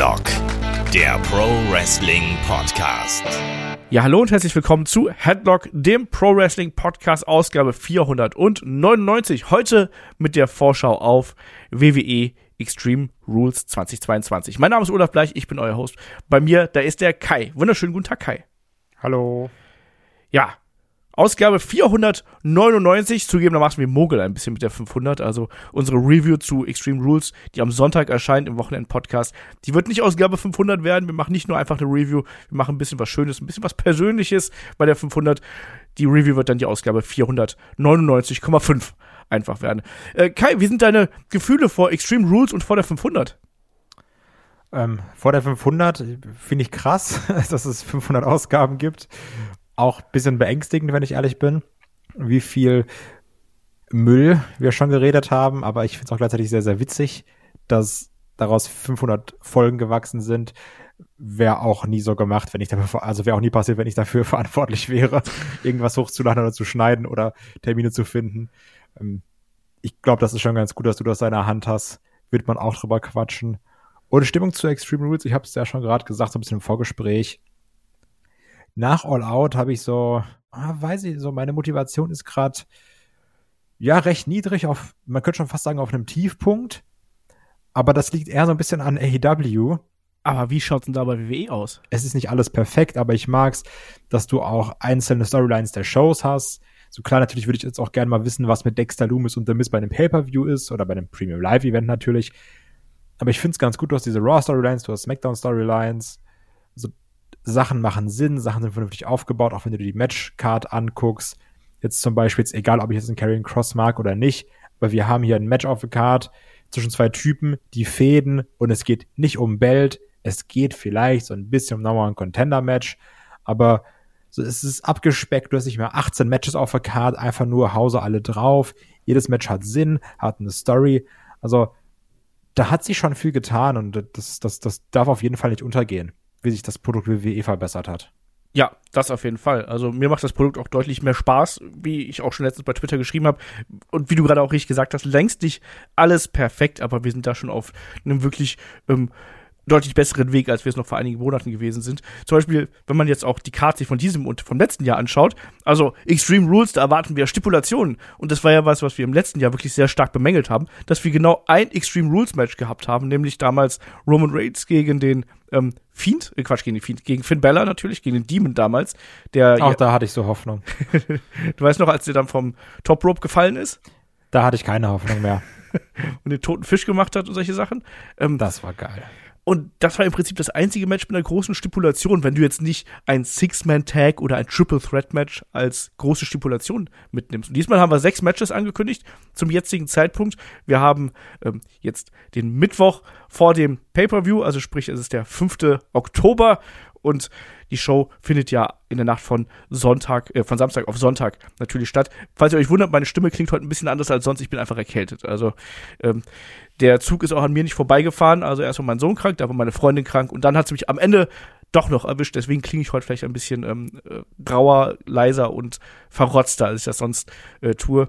Headlock, der Pro Wrestling Podcast. Ja, hallo und herzlich willkommen zu Headlock, dem Pro Wrestling Podcast, Ausgabe 499. Heute mit der Vorschau auf WWE Extreme Rules 2022. Mein Name ist Olaf Bleich, ich bin euer Host. Bei mir, da ist der Kai. Wunderschönen guten Tag, Kai. Hallo. Ja, Ausgabe 499. Zugegebenermaßen, wir mogeln ein bisschen mit der 500. Also unsere Review zu Extreme Rules, die am Sonntag erscheint im Wochenend-Podcast, die wird nicht Ausgabe 500 werden. Wir machen nicht nur einfach eine Review, wir machen ein bisschen was Schönes, ein bisschen was Persönliches bei der 500. Die Review wird dann die Ausgabe 499,5 einfach werden. Äh, Kai, wie sind deine Gefühle vor Extreme Rules und vor der 500? Ähm, vor der 500 finde ich krass, dass es 500 Ausgaben gibt auch ein bisschen beängstigend, wenn ich ehrlich bin, wie viel Müll wir schon geredet haben, aber ich finde es auch gleichzeitig sehr, sehr witzig, dass daraus 500 Folgen gewachsen sind. Wäre auch nie so gemacht, wenn ich dafür, also wäre auch nie passiert, wenn ich dafür verantwortlich wäre, irgendwas hochzuladen oder zu schneiden oder Termine zu finden. Ähm, ich glaube, das ist schon ganz gut, dass du das in der Hand hast. Wird man auch drüber quatschen. Und Stimmung zu Extreme Rules, ich habe es ja schon gerade gesagt, so ein bisschen im Vorgespräch nach All Out habe ich so, ah, weiß ich, so meine Motivation ist gerade ja recht niedrig auf, man könnte schon fast sagen auf einem Tiefpunkt. Aber das liegt eher so ein bisschen an AEW. Aber wie schaut's denn da bei WWE aus? Es ist nicht alles perfekt, aber ich mag's, dass du auch einzelne Storylines der Shows hast. So klar, natürlich würde ich jetzt auch gerne mal wissen, was mit Dexter Loomis und The Miz bei einem Pay-Per-View ist oder bei einem Premium Live Event natürlich. Aber ich finde es ganz gut, du hast diese Raw Storylines, du hast Smackdown Storylines. Also Sachen machen Sinn, Sachen sind vernünftig aufgebaut, auch wenn du dir die Matchcard anguckst. Jetzt zum Beispiel, jetzt egal, ob ich jetzt einen Carrying Cross mag oder nicht, aber wir haben hier ein Match auf der Card zwischen zwei Typen, die fäden und es geht nicht um Belt, es geht vielleicht so ein bisschen um nochmal ein Contender-Match, aber so, es ist abgespeckt, du hast nicht mehr 18 Matches auf der Card, einfach nur Hause alle drauf. Jedes Match hat Sinn, hat eine Story. Also, da hat sich schon viel getan und das, das, das darf auf jeden Fall nicht untergehen wie sich das Produkt WWE verbessert hat. Ja, das auf jeden Fall. Also mir macht das Produkt auch deutlich mehr Spaß, wie ich auch schon letztens bei Twitter geschrieben habe. Und wie du gerade auch richtig gesagt hast, längst nicht alles perfekt, aber wir sind da schon auf einem wirklich ähm, deutlich besseren Weg, als wir es noch vor einigen Monaten gewesen sind. Zum Beispiel, wenn man jetzt auch die Karte von diesem und vom letzten Jahr anschaut, also Extreme Rules, da erwarten wir Stipulationen. Und das war ja was, was wir im letzten Jahr wirklich sehr stark bemängelt haben, dass wir genau ein Extreme Rules Match gehabt haben, nämlich damals Roman Reigns gegen den ähm, Fiend, äh, Quatsch, gegen den Fiend, gegen Finn Bella natürlich, gegen den Demon damals. Der Auch da hatte ich so Hoffnung. du weißt noch, als der dann vom Top Rope gefallen ist? Da hatte ich keine Hoffnung mehr. und den toten Fisch gemacht hat und solche Sachen. Ähm, das war geil. Und das war im Prinzip das einzige Match mit einer großen Stipulation, wenn du jetzt nicht ein Six-Man-Tag oder ein Triple-Threat-Match als große Stipulation mitnimmst. Und diesmal haben wir sechs Matches angekündigt zum jetzigen Zeitpunkt. Wir haben ähm, jetzt den Mittwoch vor dem Pay-Per-View, also sprich, es ist der 5. Oktober und die Show findet ja in der Nacht von Sonntag, äh, von Samstag auf Sonntag natürlich statt. Falls ihr euch wundert, meine Stimme klingt heute ein bisschen anders als sonst. Ich bin einfach erkältet. Also ähm, der Zug ist auch an mir nicht vorbeigefahren. Also erst war mein Sohn krank, da war meine Freundin krank und dann hat sie mich am Ende doch noch erwischt. Deswegen klinge ich heute vielleicht ein bisschen ähm, äh, grauer, leiser und verrotzter, als ich das sonst äh, tue.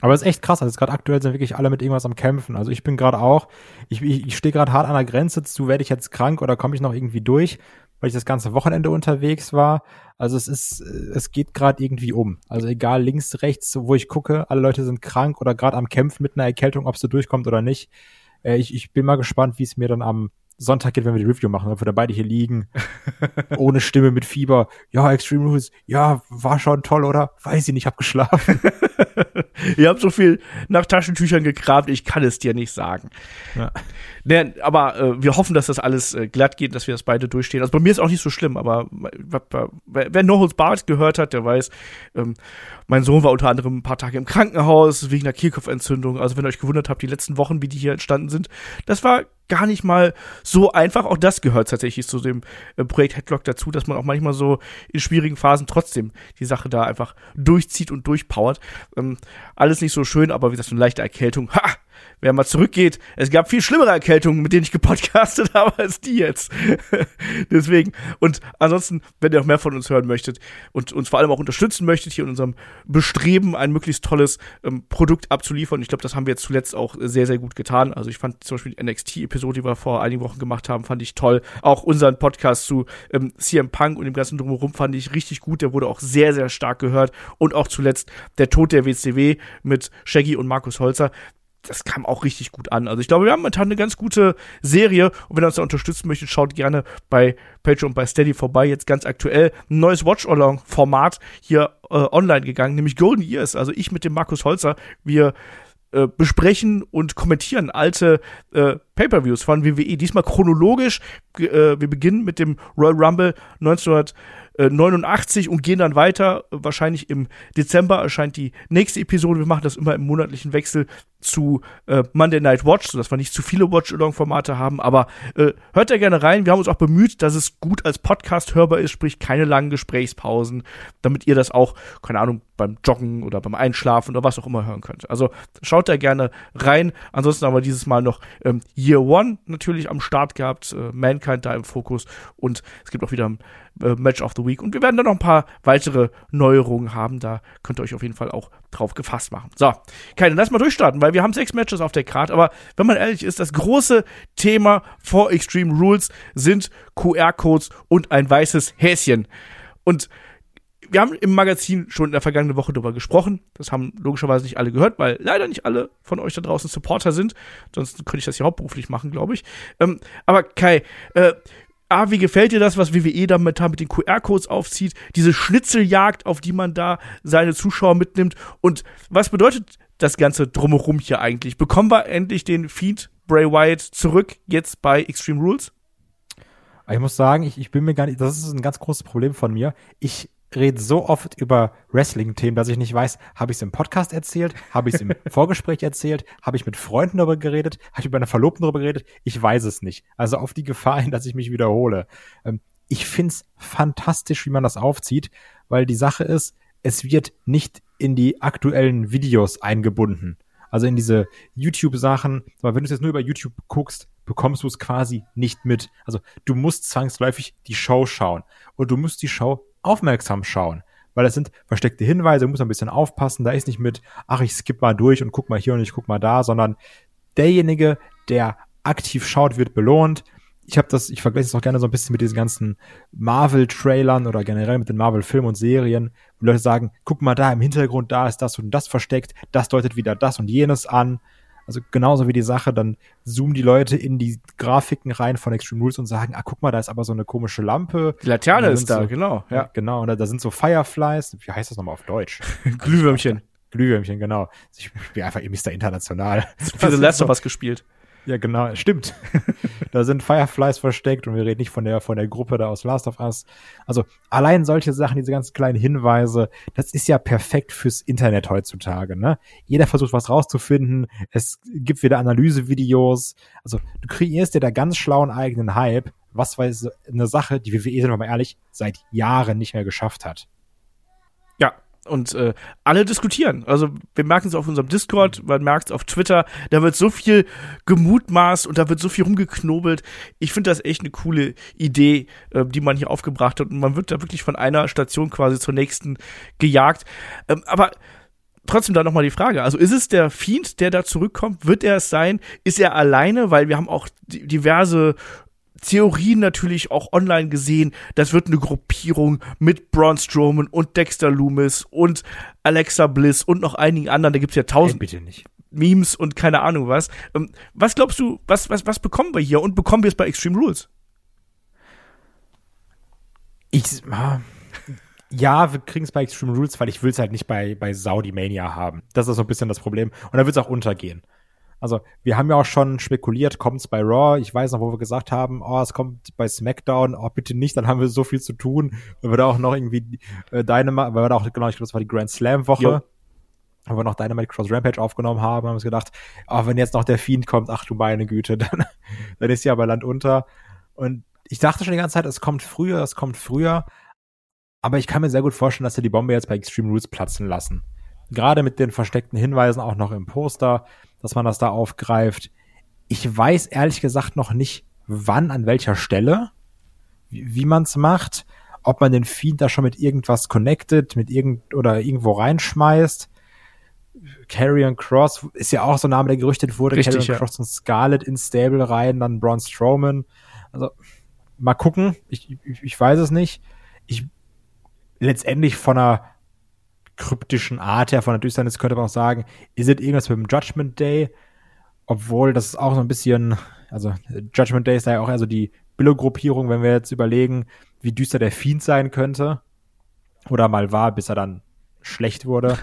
Aber es ist echt krass. Also gerade aktuell sind wirklich alle mit irgendwas am Kämpfen. Also ich bin gerade auch, ich, ich, ich stehe gerade hart an der Grenze zu, werde ich jetzt krank oder komme ich noch irgendwie durch? Weil ich das ganze Wochenende unterwegs war. Also es ist, es geht gerade irgendwie um. Also egal links, rechts, wo ich gucke, alle Leute sind krank oder gerade am Kämpfen mit einer Erkältung, ob es so durchkommt oder nicht. Äh, ich, ich bin mal gespannt, wie es mir dann am Sonntag geht, wenn wir die Review machen, ob wir da beide hier liegen, ohne Stimme, mit Fieber. Ja, Extreme Rules, ja, war schon toll, oder? Weiß ich nicht, hab geschlafen. Ihr habt so viel nach Taschentüchern gekramt, ich kann es dir nicht sagen. Ja. Nee, aber äh, wir hoffen, dass das alles äh, glatt geht, dass wir das beide durchstehen. Also bei mir ist auch nicht so schlimm, aber wer No Holds Barred gehört hat, der weiß, ähm, mein Sohn war unter anderem ein paar Tage im Krankenhaus wegen einer Kehlkopfentzündung. Also wenn ihr euch gewundert habt, die letzten Wochen, wie die hier entstanden sind, das war gar nicht mal so einfach. Auch das gehört tatsächlich zu dem äh, Projekt Headlock dazu, dass man auch manchmal so in schwierigen Phasen trotzdem die Sache da einfach durchzieht und durchpowert. Ähm, alles nicht so schön, aber wie gesagt, so eine leichte Erkältung, ha, wer mal zurückgeht, es gab viel schlimmere Erkältungen, mit denen ich gepodcastet habe, als die jetzt. Deswegen. Und ansonsten, wenn ihr auch mehr von uns hören möchtet und uns vor allem auch unterstützen möchtet, hier in unserem Bestreben, ein möglichst tolles ähm, Produkt abzuliefern. Ich glaube, das haben wir jetzt zuletzt auch sehr, sehr gut getan. Also ich fand zum Beispiel die NXT-Episode, die wir vor einigen Wochen gemacht haben, fand ich toll. Auch unseren Podcast zu ähm, CM Punk und dem ganzen Drumherum fand ich richtig gut. Der wurde auch sehr, sehr stark gehört. Und auch zuletzt der Tod der WCW mit Shaggy und Markus Holzer das kam auch richtig gut an. Also ich glaube, wir haben momentan eine ganz gute Serie und wenn ihr uns da unterstützen möchtet, schaut gerne bei Patreon und bei Steady vorbei. Jetzt ganz aktuell ein neues Watch-Along-Format hier äh, online gegangen, nämlich Golden Years. Also ich mit dem Markus Holzer, wir äh, besprechen und kommentieren alte äh, Pay-per-Views von WWE. Diesmal chronologisch. Äh, wir beginnen mit dem Royal Rumble 1900 89 und gehen dann weiter. Wahrscheinlich im Dezember erscheint die nächste Episode. Wir machen das immer im monatlichen Wechsel zu äh, Monday Night Watch, sodass wir nicht zu viele Watch-Along-Formate haben. Aber äh, hört da gerne rein. Wir haben uns auch bemüht, dass es gut als Podcast hörbar ist, sprich keine langen Gesprächspausen, damit ihr das auch, keine Ahnung, beim Joggen oder beim Einschlafen oder was auch immer hören könnt. Also schaut da gerne rein. Ansonsten haben wir dieses Mal noch ähm, Year One natürlich am Start gehabt, äh, Mankind da im Fokus und es gibt auch wieder ein äh, Match of the Week und wir werden da noch ein paar weitere Neuerungen haben. Da könnt ihr euch auf jeden Fall auch drauf gefasst machen. So, Keine, lass mal durchstarten, weil wir haben sechs Matches auf der Karte, aber wenn man ehrlich ist, das große Thema vor Extreme Rules sind QR-Codes und ein weißes Häschen. Und wir haben im Magazin schon in der vergangenen Woche darüber gesprochen. Das haben logischerweise nicht alle gehört, weil leider nicht alle von euch da draußen Supporter sind. Sonst könnte ich das hier hauptberuflich machen, glaube ich. Ähm, aber Kai, äh, A, wie gefällt dir das, was WWE da mit den QR-Codes aufzieht? Diese Schnitzeljagd, auf die man da seine Zuschauer mitnimmt. Und was bedeutet das Ganze drumherum hier eigentlich? Bekommen wir endlich den Feed Bray Wyatt zurück jetzt bei Extreme Rules? Ich muss sagen, ich, ich bin mir gar nicht, das ist ein ganz großes Problem von mir. Ich rede so oft über Wrestling-Themen, dass ich nicht weiß, habe ich es im Podcast erzählt, habe ich es im Vorgespräch erzählt, habe ich mit Freunden darüber geredet, habe ich mit meiner Verlobten darüber geredet, ich weiß es nicht. Also auf die Gefahr hin, dass ich mich wiederhole. Ähm, ich find's fantastisch, wie man das aufzieht, weil die Sache ist, es wird nicht in die aktuellen Videos eingebunden. Also in diese YouTube-Sachen, aber wenn du es jetzt nur über YouTube guckst, bekommst du es quasi nicht mit. Also du musst zwangsläufig die Show schauen und du musst die Show aufmerksam schauen. Weil das sind versteckte Hinweise, muss ein bisschen aufpassen. Da ist nicht mit, ach, ich skipp mal durch und guck mal hier und ich guck mal da, sondern derjenige, der aktiv schaut, wird belohnt. Ich habe das, ich vergleiche es auch gerne so ein bisschen mit diesen ganzen Marvel-Trailern oder generell mit den Marvel-Filmen und Serien, wo Leute sagen, guck mal da im Hintergrund, da ist das und das versteckt, das deutet wieder das und jenes an. Also genauso wie die Sache, dann zoomen die Leute in die Grafiken rein von Extreme Rules und sagen, ah, guck mal, da ist aber so eine komische Lampe. Die Laterne ist da, so, genau. Ja, genau. Und da, da, sind so Fireflies. Wie heißt das nochmal auf Deutsch? Glühwürmchen. Glühwürmchen, genau. Ich bin einfach Mr. International. Für The Last of Us gespielt. Ja, genau, stimmt. da sind Fireflies versteckt und wir reden nicht von der, von der Gruppe da aus Last of Us. Also allein solche Sachen, diese ganz kleinen Hinweise, das ist ja perfekt fürs Internet heutzutage, ne? Jeder versucht was rauszufinden. Es gibt wieder Analysevideos. Also du kreierst dir da ganz schlauen eigenen Hype. Was war eine Sache, die WWE, sind wir mal ehrlich, seit Jahren nicht mehr geschafft hat. Und äh, alle diskutieren. Also wir merken es auf unserem Discord, man merkt es auf Twitter, da wird so viel gemutmaßt und da wird so viel rumgeknobelt. Ich finde das echt eine coole Idee, äh, die man hier aufgebracht hat und man wird da wirklich von einer Station quasi zur nächsten gejagt. Ähm, aber trotzdem da nochmal die Frage. Also ist es der Fiend, der da zurückkommt? Wird er es sein? Ist er alleine? Weil wir haben auch diverse Theorien natürlich auch online gesehen, das wird eine Gruppierung mit Braun Strowman und Dexter Loomis und Alexa Bliss und noch einigen anderen. Da gibt's ja tausend hey, Memes und keine Ahnung was. Ähm, was glaubst du, was, was, was bekommen wir hier und bekommen wir es bei Extreme Rules? Ich, ja, wir kriegen es bei Extreme Rules, weil ich will es halt nicht bei, bei Saudi Mania haben. Das ist so ein bisschen das Problem. Und da wird es auch untergehen. Also, wir haben ja auch schon spekuliert, kommt es bei Raw? Ich weiß noch, wo wir gesagt haben, oh, es kommt bei SmackDown, oh, bitte nicht, dann haben wir so viel zu tun, weil wir da auch noch irgendwie äh, Dynamite, weil wir da auch, genau, ich glaube, das war die Grand Slam Woche. Haben wir noch Dynamite Cross Rampage aufgenommen haben, haben uns gedacht, oh, wenn jetzt noch der Fiend kommt, ach du meine Güte, dann, dann ist ja aber Land unter. Und ich dachte schon die ganze Zeit, es kommt früher, es kommt früher. Aber ich kann mir sehr gut vorstellen, dass sie die Bombe jetzt bei Extreme Rules platzen lassen. Gerade mit den versteckten Hinweisen auch noch im Poster, dass man das da aufgreift. Ich weiß ehrlich gesagt noch nicht, wann, an welcher Stelle, wie, wie man es macht, ob man den Fiend da schon mit irgendwas connected, mit irgend oder irgendwo reinschmeißt. Carrion Cross ist ja auch so ein Name, der gerüchtet wurde. Richtig, Carrion ja. Cross und Scarlet ins Stable rein, dann Braun Strowman. Also mal gucken. Ich, ich, ich weiß es nicht. Ich letztendlich von einer kryptischen Art her, von der Düsternis könnte man auch sagen, ist es irgendwas mit dem Judgment Day? Obwohl das ist auch so ein bisschen, also Judgment Day ist da ja auch eher so die Billo-Gruppierung, wenn wir jetzt überlegen, wie düster der Fiend sein könnte. Oder mal war, bis er dann schlecht wurde.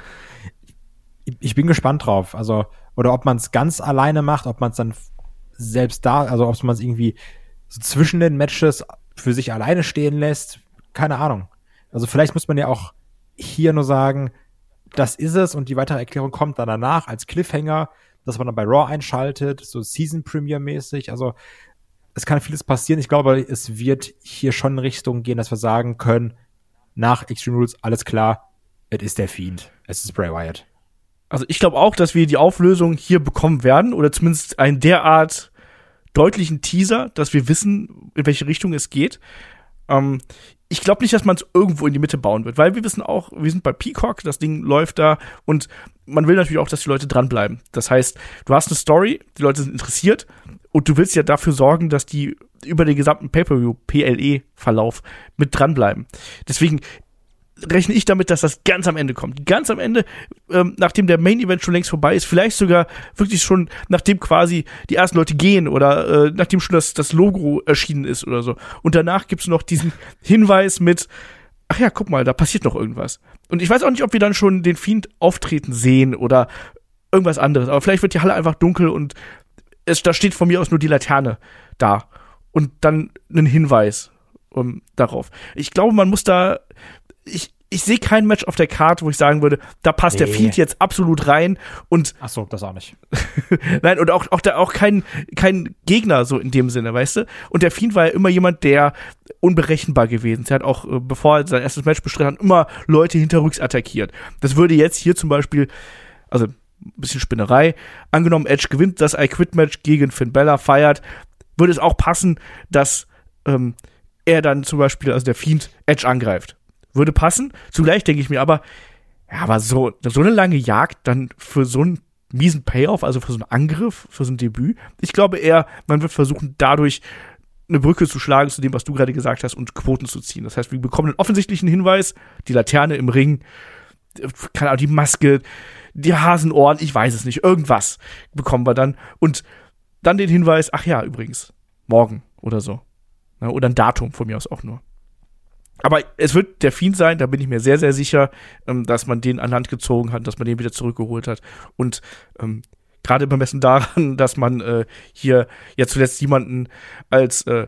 Ich, bin gespannt drauf. Also, oder ob man es ganz alleine macht, ob man es dann selbst da, also ob man es irgendwie so zwischen den Matches für sich alleine stehen lässt. Keine Ahnung. Also vielleicht muss man ja auch hier nur sagen, das ist es und die weitere Erklärung kommt dann danach als Cliffhanger, dass man dann bei Raw einschaltet, so Season Premiere mäßig. Also es kann vieles passieren. Ich glaube, es wird hier schon in Richtung gehen, dass wir sagen können, nach Extreme Rules, alles klar, es ist der Fiend. Es ist Bray Wyatt. Also ich glaube auch, dass wir die Auflösung hier bekommen werden oder zumindest einen derart deutlichen Teaser, dass wir wissen, in welche Richtung es geht. Ähm, ich glaube nicht, dass man es irgendwo in die Mitte bauen wird, weil wir wissen auch, wir sind bei Peacock, das Ding läuft da und man will natürlich auch, dass die Leute dranbleiben. Das heißt, du hast eine Story, die Leute sind interessiert und du willst ja dafür sorgen, dass die über den gesamten Pay-Per-View, PLE-Verlauf mit dranbleiben. Deswegen rechne ich damit, dass das ganz am Ende kommt. Ganz am Ende, ähm, nachdem der Main Event schon längst vorbei ist, vielleicht sogar wirklich schon, nachdem quasi die ersten Leute gehen oder äh, nachdem schon das, das Logo erschienen ist oder so. Und danach gibt's noch diesen Hinweis mit, ach ja, guck mal, da passiert noch irgendwas. Und ich weiß auch nicht, ob wir dann schon den Fiend auftreten sehen oder irgendwas anderes. Aber vielleicht wird die Halle einfach dunkel und es, da steht von mir aus nur die Laterne da. Und dann ein Hinweis um, darauf. Ich glaube, man muss da, ich, ich sehe kein Match auf der Karte, wo ich sagen würde, da passt der Nee. Fiend jetzt absolut rein und Ach so, das auch nicht. nein, und auch, auch da auch kein, kein Gegner so in dem Sinne, weißt du? Und der Fiend war ja immer jemand, der unberechenbar gewesen ist. Er hat auch, äh, bevor er sein erstes Match bestritten hat, immer Leute hinterrücks attackiert. Das würde jetzt hier zum Beispiel, also ein bisschen Spinnerei, angenommen Edge gewinnt das I Quit Match gegen Finn Bella, feiert, würde es auch passen, dass ähm, er dann zum Beispiel, also der Fiend, Edge angreift. Würde passen. Zugleich denke ich mir aber, ja, aber so, so eine lange Jagd dann für so einen miesen Payoff, also für so einen Angriff, für so ein Debüt. Ich glaube eher, man wird versuchen, dadurch eine Brücke zu schlagen zu dem, was du gerade gesagt hast, und Quoten zu ziehen. Das heißt, wir bekommen einen offensichtlichen Hinweis, die Laterne im Ring, keine Ahnung, die Maske, die Hasenohren, ich weiß es nicht, irgendwas bekommen wir dann. Und dann den Hinweis, ach ja, übrigens, morgen oder so. Na, oder ein Datum von mir aus auch nur. Aber es wird der Fiend sein, da bin ich mir sehr, sehr sicher, ähm, dass man den an Land gezogen hat, dass man den wieder zurückgeholt hat. Und ähm, gerade bemessen daran, dass man äh, hier ja zuletzt jemanden als äh,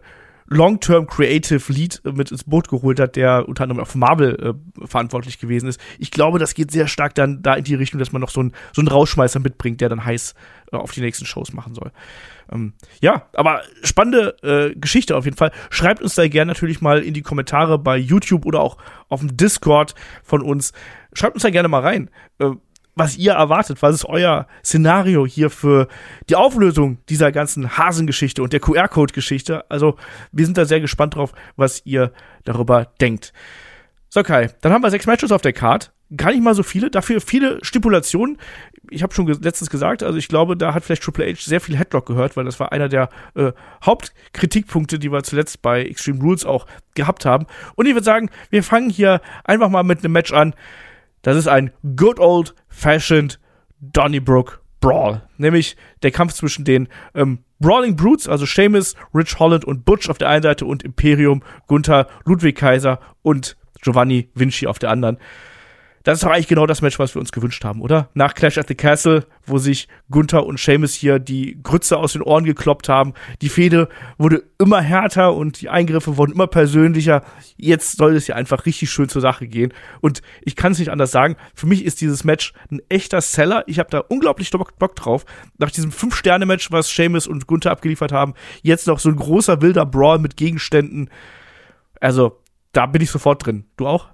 Long-Term Creative Lead äh, mit ins Boot geholt hat, der unter anderem für Marvel äh, verantwortlich gewesen ist. Ich glaube, das geht sehr stark dann da in die Richtung, dass man noch so einen so einen Rausschmeißer mitbringt, der dann heiß äh, auf die nächsten Shows machen soll. Ähm, ja, aber spannende äh, Geschichte auf jeden Fall. Schreibt uns da gerne natürlich mal in die Kommentare bei YouTube oder auch auf dem Discord von uns. Schreibt uns da gerne mal rein, äh, was ihr erwartet. Was ist euer Szenario hier für die Auflösung dieser ganzen Hasengeschichte und der QR-Code-Geschichte? Also, wir sind da sehr gespannt drauf, was ihr darüber denkt. So, Kai, dann haben wir sechs Matches auf der Card. Gar nicht mal so viele, dafür viele Stipulationen. Ich habe schon letztens gesagt, also ich glaube, da hat vielleicht Triple H sehr viel Headlock gehört, weil das war einer der äh, Hauptkritikpunkte, die wir zuletzt bei Extreme Rules auch gehabt haben. Und ich würde sagen, wir fangen hier einfach mal mit einem Match an. Das ist ein good old fashioned Donnybrook Brawl. Nämlich der Kampf zwischen den ähm, Brawling Brutes, also Seamus, Rich Holland und Butch auf der einen Seite und Imperium, Gunther, Ludwig Kaiser und Giovanni Vinci auf der anderen. Das ist doch eigentlich genau das Match, was wir uns gewünscht haben, oder? Nach Clash at the Castle, wo sich Gunther und Seamus hier die Grütze aus den Ohren gekloppt haben. Die Fehde wurde immer härter und die Eingriffe wurden immer persönlicher. Jetzt soll es ja einfach richtig schön zur Sache gehen. Und ich kann es nicht anders sagen. Für mich ist dieses Match ein echter Seller. Ich habe da unglaublich Bock drauf. Nach diesem Fünf-Sterne-Match, was Seamus und Gunther abgeliefert haben, jetzt noch so ein großer wilder Brawl mit Gegenständen. Also, da bin ich sofort drin. Du auch?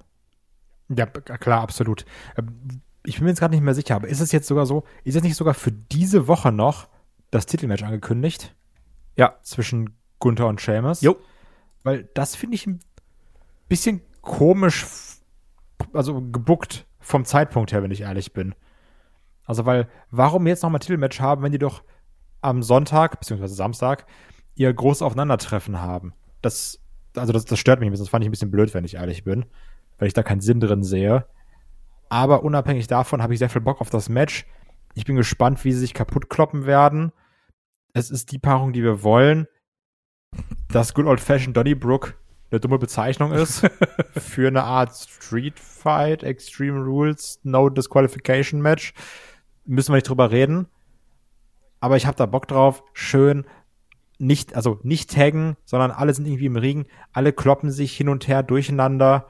Ja, klar, absolut. Ähm, ich bin mir jetzt gerade nicht mehr sicher, aber ist es jetzt sogar so, ist es nicht sogar für diese Woche noch das Titelmatch angekündigt? Ja. Zwischen Gunther und Sheamus? Jo. Weil das finde ich ein bisschen komisch, also gebuckt vom Zeitpunkt her, wenn ich ehrlich bin. Also, weil, warum jetzt nochmal Titelmatch haben, wenn die doch am Sonntag, beziehungsweise Samstag, ihr großes Aufeinandertreffen haben? Das, also das, das stört mich ein bisschen, das fand ich ein bisschen blöd, wenn ich ehrlich bin, weil ich da keinen Sinn drin sehe. Aber unabhängig davon habe ich sehr viel Bock auf das Match. Ich bin gespannt, wie sie sich kaputt kloppen werden. Es ist die Paarung, die wir wollen. Das Good Old Fashioned Donnybrook eine dumme Bezeichnung ist für eine Art Street Fight, Extreme Rules, No Disqualification Match. Müssen wir nicht drüber reden. Aber ich habe da Bock drauf. Schön. Nicht, also nicht taggen, sondern alle sind irgendwie im Ring. Alle kloppen sich hin und her durcheinander.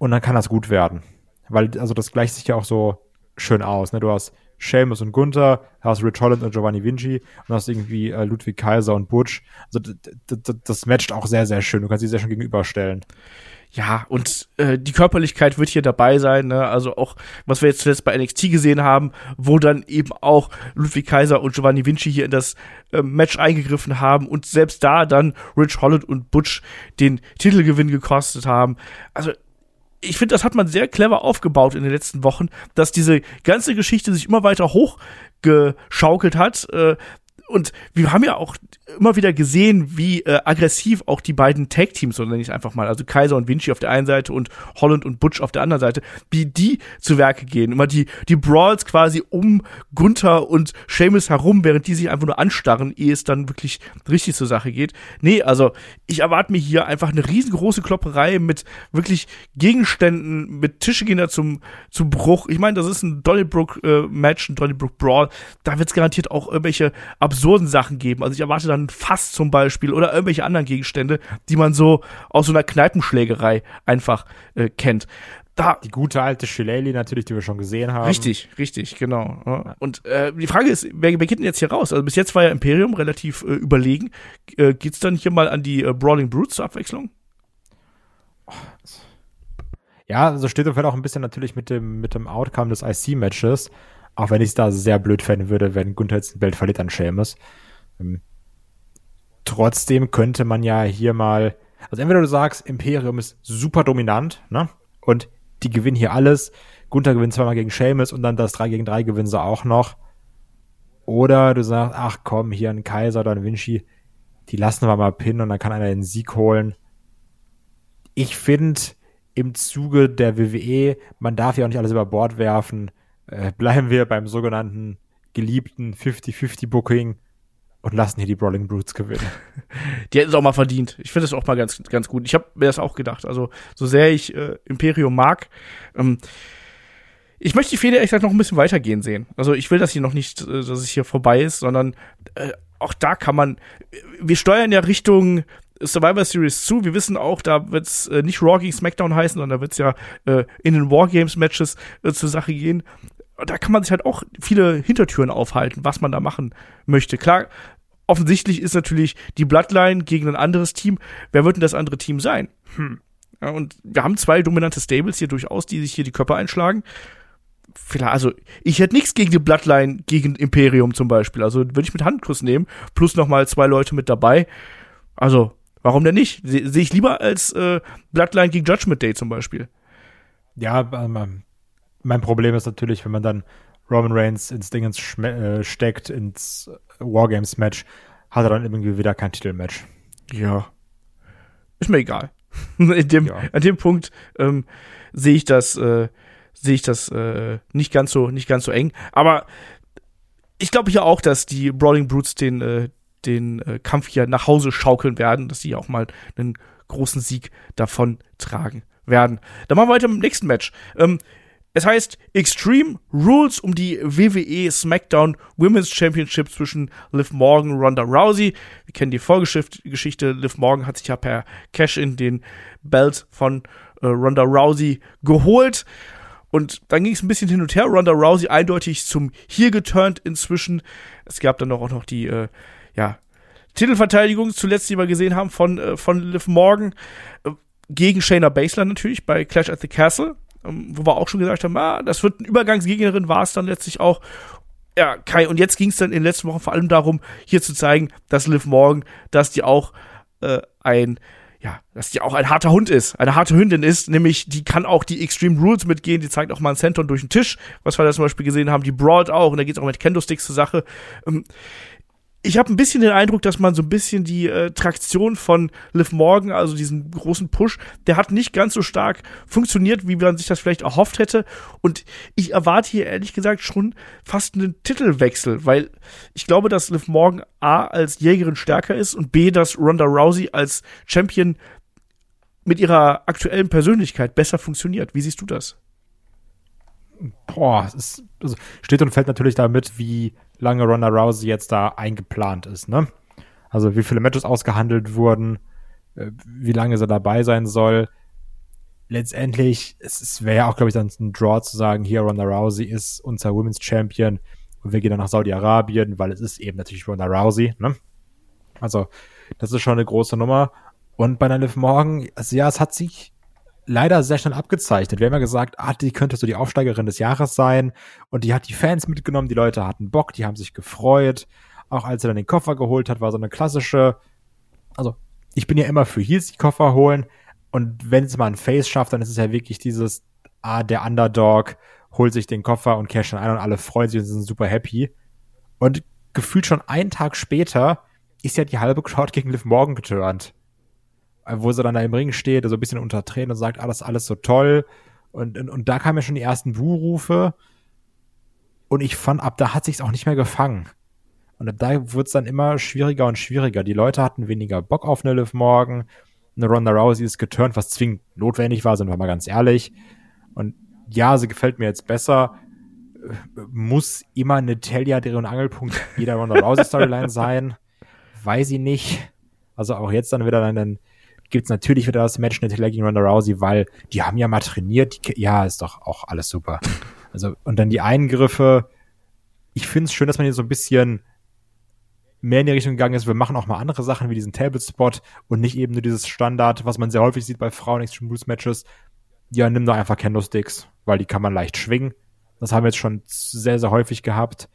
Und dann kann das gut werden. Weil, also das gleicht sich ja auch so schön aus. Ne? Du hast Seamus und Gunther, hast Rich Holland und Giovanni Vinci und hast irgendwie äh, Ludwig Kaiser und Butch. Also das matcht auch sehr, sehr schön. Du kannst sie sehr schön gegenüberstellen. Ja, und äh, die Körperlichkeit wird hier dabei sein, ne? Also auch, was wir jetzt zuletzt bei NXT gesehen haben, wo dann eben auch Ludwig Kaiser und Giovanni Vinci hier in das äh, Match eingegriffen haben und selbst da dann Rich Holland und Butch den Titelgewinn gekostet haben. Also ich finde, das hat man sehr clever aufgebaut in den letzten Wochen, dass diese ganze Geschichte sich immer weiter hochgeschaukelt hat. Äh, und wir haben ja auch immer wieder gesehen, wie äh, aggressiv auch die beiden Tag-Teams, so nenne ich es einfach mal, also Kaiser und Vinci auf der einen Seite und Holland und Butch auf der anderen Seite, wie die zu Werke gehen. Immer die, die Brawls quasi um Gunther und Seamus herum, während die sich einfach nur anstarren, ehe es dann wirklich richtig zur Sache geht. Nee, also ich erwarte mir hier einfach eine riesengroße Klopperei mit wirklich Gegenständen, mit Tische gehen da zum, zum Bruch. Ich meine, das ist ein Donnybrook-Match, äh, ein Donnybrook-Brawl. Da wird es garantiert auch irgendwelche absurden Sachen geben. Also ich erwarte dann Fass zum Beispiel oder irgendwelche anderen Gegenstände, die man so aus so einer Kneipenschlägerei einfach äh, kennt. Da, die gute alte Shillelagh natürlich, die wir schon gesehen haben. Richtig, richtig, genau. Ja. Und äh, die Frage ist, wer, wer geht denn jetzt hier raus? Also bis jetzt war ja Imperium relativ äh, überlegen. Äh, geht's dann hier mal an die äh, Brawling Brutes zur Abwechslung? Ja, also steht und fällt auch ein bisschen natürlich mit dem, mit dem Outcome des IC-Matches. Auch wenn ich es da sehr blöd fänden würde, wenn Gunther jetzt ein Belt verliert an Seamus. Ähm, trotzdem könnte man ja hier mal, also entweder du sagst, Imperium ist super dominant, ne? Und die gewinnen hier alles. Gunther gewinnt zweimal gegen Seamus und dann das 3 gegen 3 gewinnen sie auch noch. Oder du sagst, ach komm, hier ein Kaiser oder ein Vinci, die lassen wir mal pinnen und dann kann einer den Sieg holen. Ich finde, im Zuge der WWE, man darf ja auch nicht alles über Bord werfen, äh, bleiben wir beim sogenannten geliebten 50-50 Booking und lassen hier die Brawling Brutes gewinnen. Die hätten es auch mal verdient. Ich finde es auch mal ganz, ganz gut. Ich habe mir das auch gedacht. Also, so sehr ich äh, Imperium mag, ähm, ich möchte die Fehde ehrlich gesagt noch ein bisschen weitergehen sehen. Also, ich will das hier noch nicht, äh, dass es hier vorbei ist, sondern äh, auch da kann man, wir steuern ja Richtung Survivor Series zu. Wir wissen auch, da wird es äh, nicht Raw gegen SmackDown heißen, sondern da wird es ja äh, in den Wargames-Matches äh, zur Sache gehen da kann man sich halt auch viele Hintertüren aufhalten, was man da machen möchte. Klar, offensichtlich ist natürlich die Bloodline gegen ein anderes Team. Wer wird denn das andere Team sein? Hm. Ja, und wir haben zwei dominante Stables hier durchaus, die sich hier die Körper einschlagen. Vielleicht, also ich hätte nichts gegen die Bloodline gegen Imperium zum Beispiel. Also würde ich mit Handkuss nehmen, plus nochmal zwei Leute mit dabei. Also, warum denn nicht? Sehe seh ich lieber als äh, Bloodline gegen Judgment Day zum Beispiel. Ja, ähm, mein Problem ist natürlich, wenn man dann Roman Reigns ins Ding ins äh, steckt, ins Wargames-Match, hat er dann irgendwie wieder kein Titelmatch. Ja. Ist mir egal. In dem, ja. An dem Punkt ähm, sehe ich das, äh, sehe ich das äh, nicht ganz so, nicht ganz so eng. Aber ich glaube ja auch, dass die Brawling Brutes den, äh, den äh, Kampf hier nach Hause schaukeln werden, dass sie auch mal einen großen Sieg davon tragen werden. Dann machen wir weiter mit dem nächsten Match. Ähm, es heißt Extreme Rules um die WWE SmackDown Women's Championship zwischen Liv Morgan und Ronda Rousey. Wir kennen die Vorgeschichte. Liv Morgan hat sich ja per Cash-In den Belt von äh, Ronda Rousey geholt. Und dann ging es ein bisschen hin und her. Ronda Rousey eindeutig zum hier geturnt inzwischen. Es gab dann auch noch die, äh, ja, Titelverteidigung zuletzt, die wir gesehen haben von, äh, von Liv Morgan. Äh, gegen Shayna Baszler natürlich bei Clash at the Castle wo wir auch schon gesagt haben, ah, das wird eine Übergangsgegnerin, war es dann letztlich auch. Ja, Kai, und jetzt ging es dann in den letzten Wochen vor allem darum, hier zu zeigen, dass Liv Morgan, dass die auch äh, ein ja, dass die auch ein harter Hund ist, eine harte Hündin ist, nämlich die kann auch die Extreme Rules mitgehen, die zeigt auch mal einen Senton durch den Tisch, was wir da zum Beispiel gesehen haben, die brawlt auch und da geht es auch mit Kendo-Sticks zur Sache. Ähm, ich habe ein bisschen den Eindruck, dass man so ein bisschen die äh, Traktion von Liv Morgan, also diesen großen Push, der hat nicht ganz so stark funktioniert, wie man sich das vielleicht erhofft hätte. Und ich erwarte hier ehrlich gesagt schon fast einen Titelwechsel, weil ich glaube, dass Liv Morgan A als Jägerin stärker ist und B, dass Ronda Rousey als Champion mit ihrer aktuellen Persönlichkeit besser funktioniert. Wie siehst du das? Boah, es ist, also steht und fällt natürlich damit, wie lange Ronda Rousey jetzt da eingeplant ist, ne? Also wie viele Matches ausgehandelt wurden, äh, wie lange sie dabei sein soll. Letztendlich, es, wäre ja auch, glaube ich, dann ein Draw zu sagen, hier Ronda Rousey ist unser Women's Champion und wir gehen dann nach Saudi-Arabien, weil es ist eben natürlich Ronda Rousey, ne? Also, das ist schon eine große Nummer. Und bei einer Liv Morgan, also ja, es hat sich leider sehr schnell abgezeichnet. Wir haben ja gesagt, ah, die könnte so die Aufsteigerin des Jahres sein. Und die hat die Fans mitgenommen, die Leute hatten Bock, die haben sich gefreut. Auch als er dann den Koffer geholt hat, war so eine klassische, also ich bin ja immer für Heels die Koffer holen. Und wenn es mal ein Face schafft, dann ist es ja wirklich dieses, ah, der Underdog holt sich den Koffer und casht ein und alle freuen sich und sind super happy. Und gefühlt schon einen Tag später ist ja die halbe Crowd gegen Liv Morgan geturnt wo sie dann da im Ring steht, so ein bisschen unter Tränen und sagt, ah, das ist alles so toll. Und, und, und da kamen ja schon die ersten Buhrufe. Und ich fand, ab da hat sich's auch nicht mehr gefangen. Und ab da wurde es dann immer schwieriger und schwieriger. Die Leute hatten weniger Bock auf eine Liv Morgan. Eine Ronda Rousey ist geturnt, was zwingend notwendig war, sind wir mal ganz ehrlich. Und ja, sie gefällt mir jetzt besser. Muss immer eine Talia Dreh- und Angelpunkt jeder Ronda Rousey Storyline sein? Weiß ich nicht. Also auch jetzt dann wieder dann gibt es natürlich wieder das Match Natalia gegen Ronda Rousey, weil die haben ja mal trainiert. Die, ja, ist doch auch alles super. Also, und dann die Eingriffe. Ich finde es schön, dass man hier so ein bisschen mehr in die Richtung gegangen ist. Wir machen auch mal andere Sachen wie diesen Table Spot und nicht eben nur dieses Standard, was man sehr häufig sieht bei Frauen Extreme Rules Matches. Ja, nimm doch einfach Candlesticks, weil die kann man leicht schwingen. Das haben wir jetzt schon sehr, sehr häufig gehabt.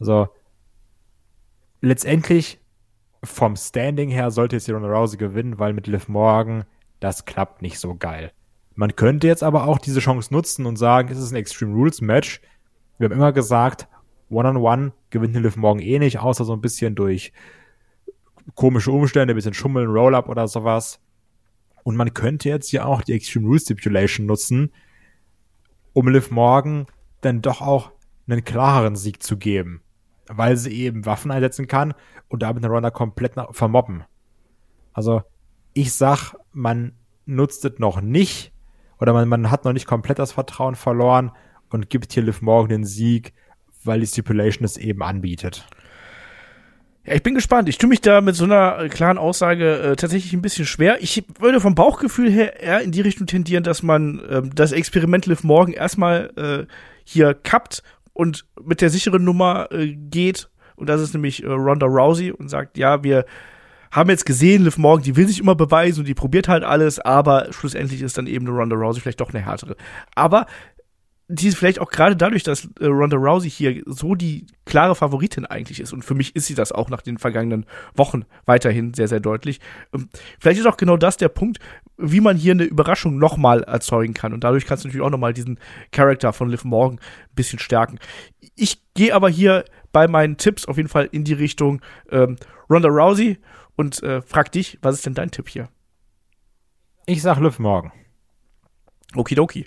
Also, letztendlich vom Standing her sollte jetzt Ronda Rousey gewinnen, weil mit Liv Morgan, das klappt nicht so geil. Man könnte jetzt aber auch diese Chance nutzen und sagen, es ist ein Extreme Rules Match. Wir haben immer gesagt, One-on-One -on -one gewinnt Liv Morgan eh nicht, außer so ein bisschen durch komische Umstände, ein bisschen Schummeln, Roll-Up oder sowas. Und man könnte jetzt ja auch die Extreme Rules Stipulation nutzen, um Liv Morgan dann doch auch einen klareren Sieg zu geben weil sie eben Waffen einsetzen kann und damit eine Runner komplett vermobben. Also ich sag, man nutzt es noch nicht oder man, man hat noch nicht komplett das Vertrauen verloren und gibt hier Liv Morgan den Sieg, weil die Stipulation es eben anbietet. Ja, ich bin gespannt. Ich tue mich da mit so einer klaren Aussage äh, tatsächlich ein bisschen schwer. Ich würde vom Bauchgefühl her eher in die Richtung tendieren, dass man äh, das Experiment Liv Morgan erstmal äh, hier kappt und mit der sicheren Nummer äh, geht. Und das ist nämlich äh, Ronda Rousey und sagt, ja, wir haben jetzt gesehen, Liv Morgan, die will sich immer beweisen und die probiert halt alles, aber schlussendlich ist dann eben eine Ronda Rousey vielleicht doch eine härtere. Aber die ist vielleicht auch gerade dadurch, dass äh, Ronda Rousey hier so die klare Favoritin eigentlich ist. Und für mich ist sie das auch nach den vergangenen Wochen weiterhin sehr, sehr deutlich. Ähm, vielleicht ist auch genau das der Punkt, wie man hier eine Überraschung nochmal erzeugen kann. Und dadurch kannst du natürlich auch nochmal diesen Charakter von Liv Morgan ein bisschen stärken. Ich gehe aber hier bei meinen Tipps auf jeden Fall in die Richtung ähm, Ronda Rousey und äh, frag dich, was ist denn dein Tipp hier? Ich sag Liv Morgan. Okidoki.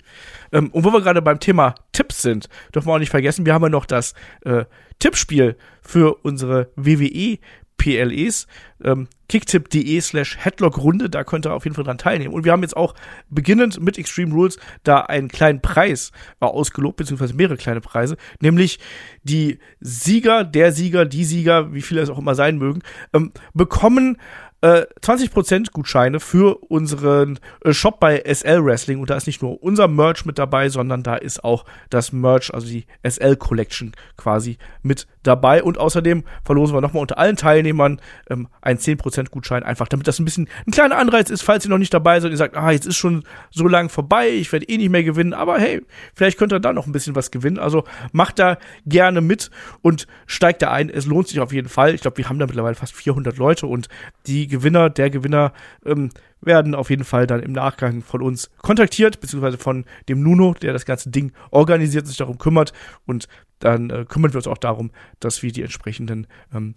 Ähm, und wo wir gerade beim Thema Tipps sind, dürfen wir auch nicht vergessen, wir haben ja noch das äh, Tippspiel für unsere WWE PLEs. Ähm, kicktip.de slash Headlock-Runde, da könnt ihr auf jeden Fall dran teilnehmen. Und wir haben jetzt auch beginnend mit Extreme Rules da einen kleinen Preis äh, ausgelobt, beziehungsweise mehrere kleine Preise, nämlich die Sieger, der Sieger, die Sieger, wie viele es auch immer sein mögen, ähm, bekommen äh, 20% Gutscheine für unseren äh, Shop bei SL Wrestling. Und da ist nicht nur unser Merch mit dabei, sondern da ist auch das Merch, also die SL Collection quasi mit dabei. Und außerdem verlosen wir nochmal unter allen Teilnehmern ähm, einen 10% Gutschein, einfach damit das ein bisschen ein kleiner Anreiz ist, falls ihr noch nicht dabei seid und ihr sagt, ah, jetzt ist schon so lang vorbei, ich werde eh nicht mehr gewinnen, aber hey, vielleicht könnt ihr da noch ein bisschen was gewinnen, also macht da gerne mit und steigt da ein, es lohnt sich auf jeden Fall, ich glaube, wir haben da mittlerweile fast 400 Leute und die Gewinner, der Gewinner ähm, werden auf jeden Fall dann im Nachgang von uns kontaktiert, beziehungsweise von dem Nuno, der das ganze Ding organisiert, sich darum kümmert. Und dann äh, kümmern wir uns auch darum, dass wir die entsprechenden ähm,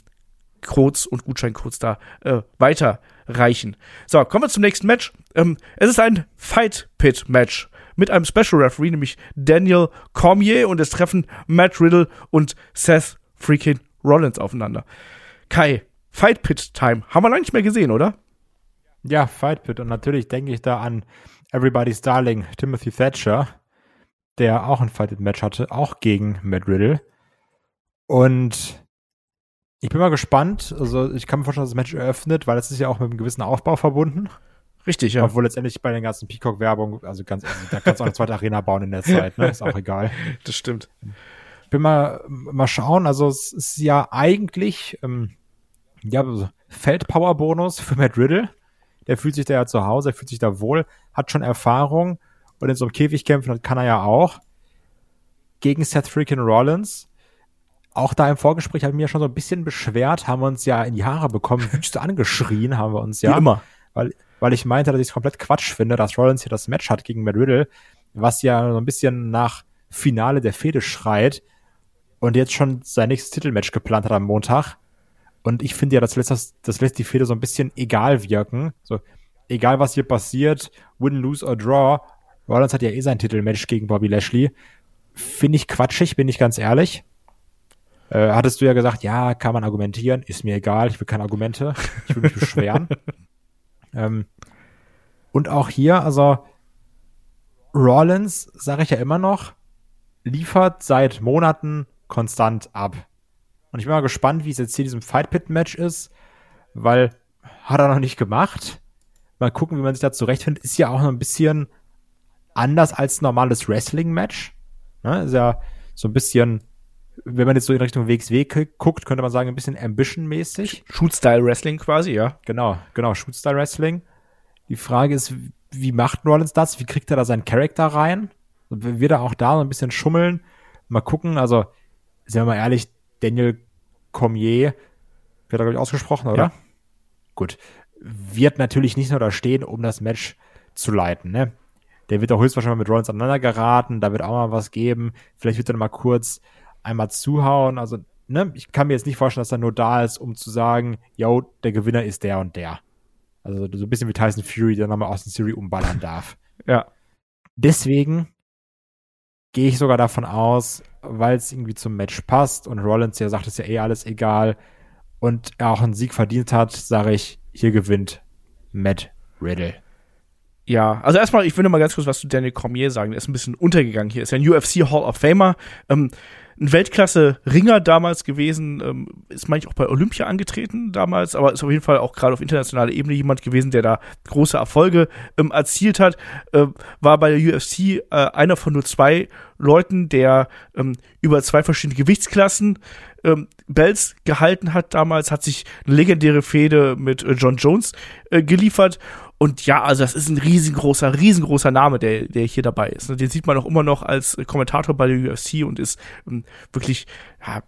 Codes und Gutscheincodes da äh, weiterreichen. So, kommen wir zum nächsten Match. Ähm, es ist ein Fight Pit Match mit einem Special Referee, nämlich Daniel Cormier und es treffen Matt Riddle und Seth freaking Rollins aufeinander. Kai, Fight Pit Time. Haben wir lange nicht mehr gesehen, oder? Ja, Fight Pit. Und natürlich denke ich da an Everybody's Darling Timothy Thatcher, der auch ein Fight Pit Match hatte, auch gegen Matt Riddle. Und ich bin mal gespannt. Also, ich kann mir vorstellen, dass das Match eröffnet, weil es ist ja auch mit einem gewissen Aufbau verbunden. Richtig, ja. Obwohl letztendlich bei den ganzen Peacock-Werbung, also ganz, also da kannst du auch eine zweite Arena bauen in der Zeit, ne? Ist auch egal. Das stimmt. Bin mal, mal schauen. Also, es ist ja eigentlich, ähm, ja, Feldpower-Bonus für Matt Riddle. Der fühlt sich da ja zu Hause, er fühlt sich da wohl, hat schon Erfahrung und in so einem Käfig kämpfen kann er ja auch. Gegen Seth freaking Rollins. Auch da im Vorgespräch haben wir ja schon so ein bisschen beschwert, haben wir uns ja in die Haare bekommen, wüste angeschrien haben wir uns ja. Wie immer. Weil, weil ich meinte, dass ich es komplett Quatsch finde, dass Rollins hier das Match hat gegen Matt Riddle, was ja so ein bisschen nach Finale der Fehde schreit und jetzt schon sein nächstes Titelmatch geplant hat am Montag. Und ich finde ja, das lässt, das, das lässt die Fehde so ein bisschen egal wirken. So, egal was hier passiert, win, lose or draw. Rollins hat ja eh sein Titelmatch gegen Bobby Lashley. Finde ich quatschig, bin ich ganz ehrlich. Äh, hattest du ja gesagt, ja, kann man argumentieren, ist mir egal, ich will keine Argumente, ich will mich beschweren. ähm, und auch hier, also Rollins, sage ich ja immer noch, liefert seit Monaten konstant ab. Und ich bin mal gespannt, wie es jetzt hier in diesem Fight Pit Match ist, weil hat er noch nicht gemacht. Mal gucken, wie man sich da zurechtfindet. Ist ja auch noch ein bisschen anders als ein normales Wrestling Match. Ne? Ist ja so ein bisschen, wenn man jetzt so in Richtung WXW guckt, könnte man sagen, ein bisschen Ambition-mäßig. Shoot-Style Wrestling quasi, ja. Genau, genau, Shoot-Style Wrestling. Die Frage ist, wie macht Rollins das? Wie kriegt er da seinen Charakter rein? Wird er auch da so ein bisschen schummeln? Mal gucken, also, sind wir mal ehrlich, Daniel Cormier, wird er, glaube ich, ausgesprochen, oder? Ja. Gut. Wird natürlich nicht nur da stehen, um das Match zu leiten, ne? Der wird auch höchstwahrscheinlich mit Rollins aneinander geraten, da wird auch mal was geben. Vielleicht wird er mal kurz einmal zuhauen. Also, ne, ich kann mir jetzt nicht vorstellen, dass er nur da ist, um zu sagen, yo, der Gewinner ist der und der. Also so ein bisschen wie Tyson Fury, der nochmal Austin Theory umballern darf. ja. Deswegen gehe ich sogar davon aus, weil es irgendwie zum Match passt und Rollins ja sagt, es ja eh alles egal und er auch einen Sieg verdient hat, sage ich, hier gewinnt Matt Riddle. Ja, also erstmal, ich will noch mal ganz kurz was zu Daniel Cormier sagen. Der ist ein bisschen untergegangen hier. Ist ja ein UFC Hall of Famer. Ähm, ein Weltklasse-Ringer damals gewesen, ähm, ist manchmal auch bei Olympia angetreten damals, aber ist auf jeden Fall auch gerade auf internationaler Ebene jemand gewesen, der da große Erfolge ähm, erzielt hat. Äh, war bei der UFC äh, einer von nur zwei Leuten, der ähm, über zwei verschiedene Gewichtsklassen ähm, Bells gehalten hat damals, hat sich eine legendäre Fehde mit äh, John Jones äh, geliefert und ja, also das ist ein riesengroßer, riesengroßer Name, der, der hier dabei ist. Den sieht man auch immer noch als Kommentator bei der UFC und ist ähm, wirklich, ja,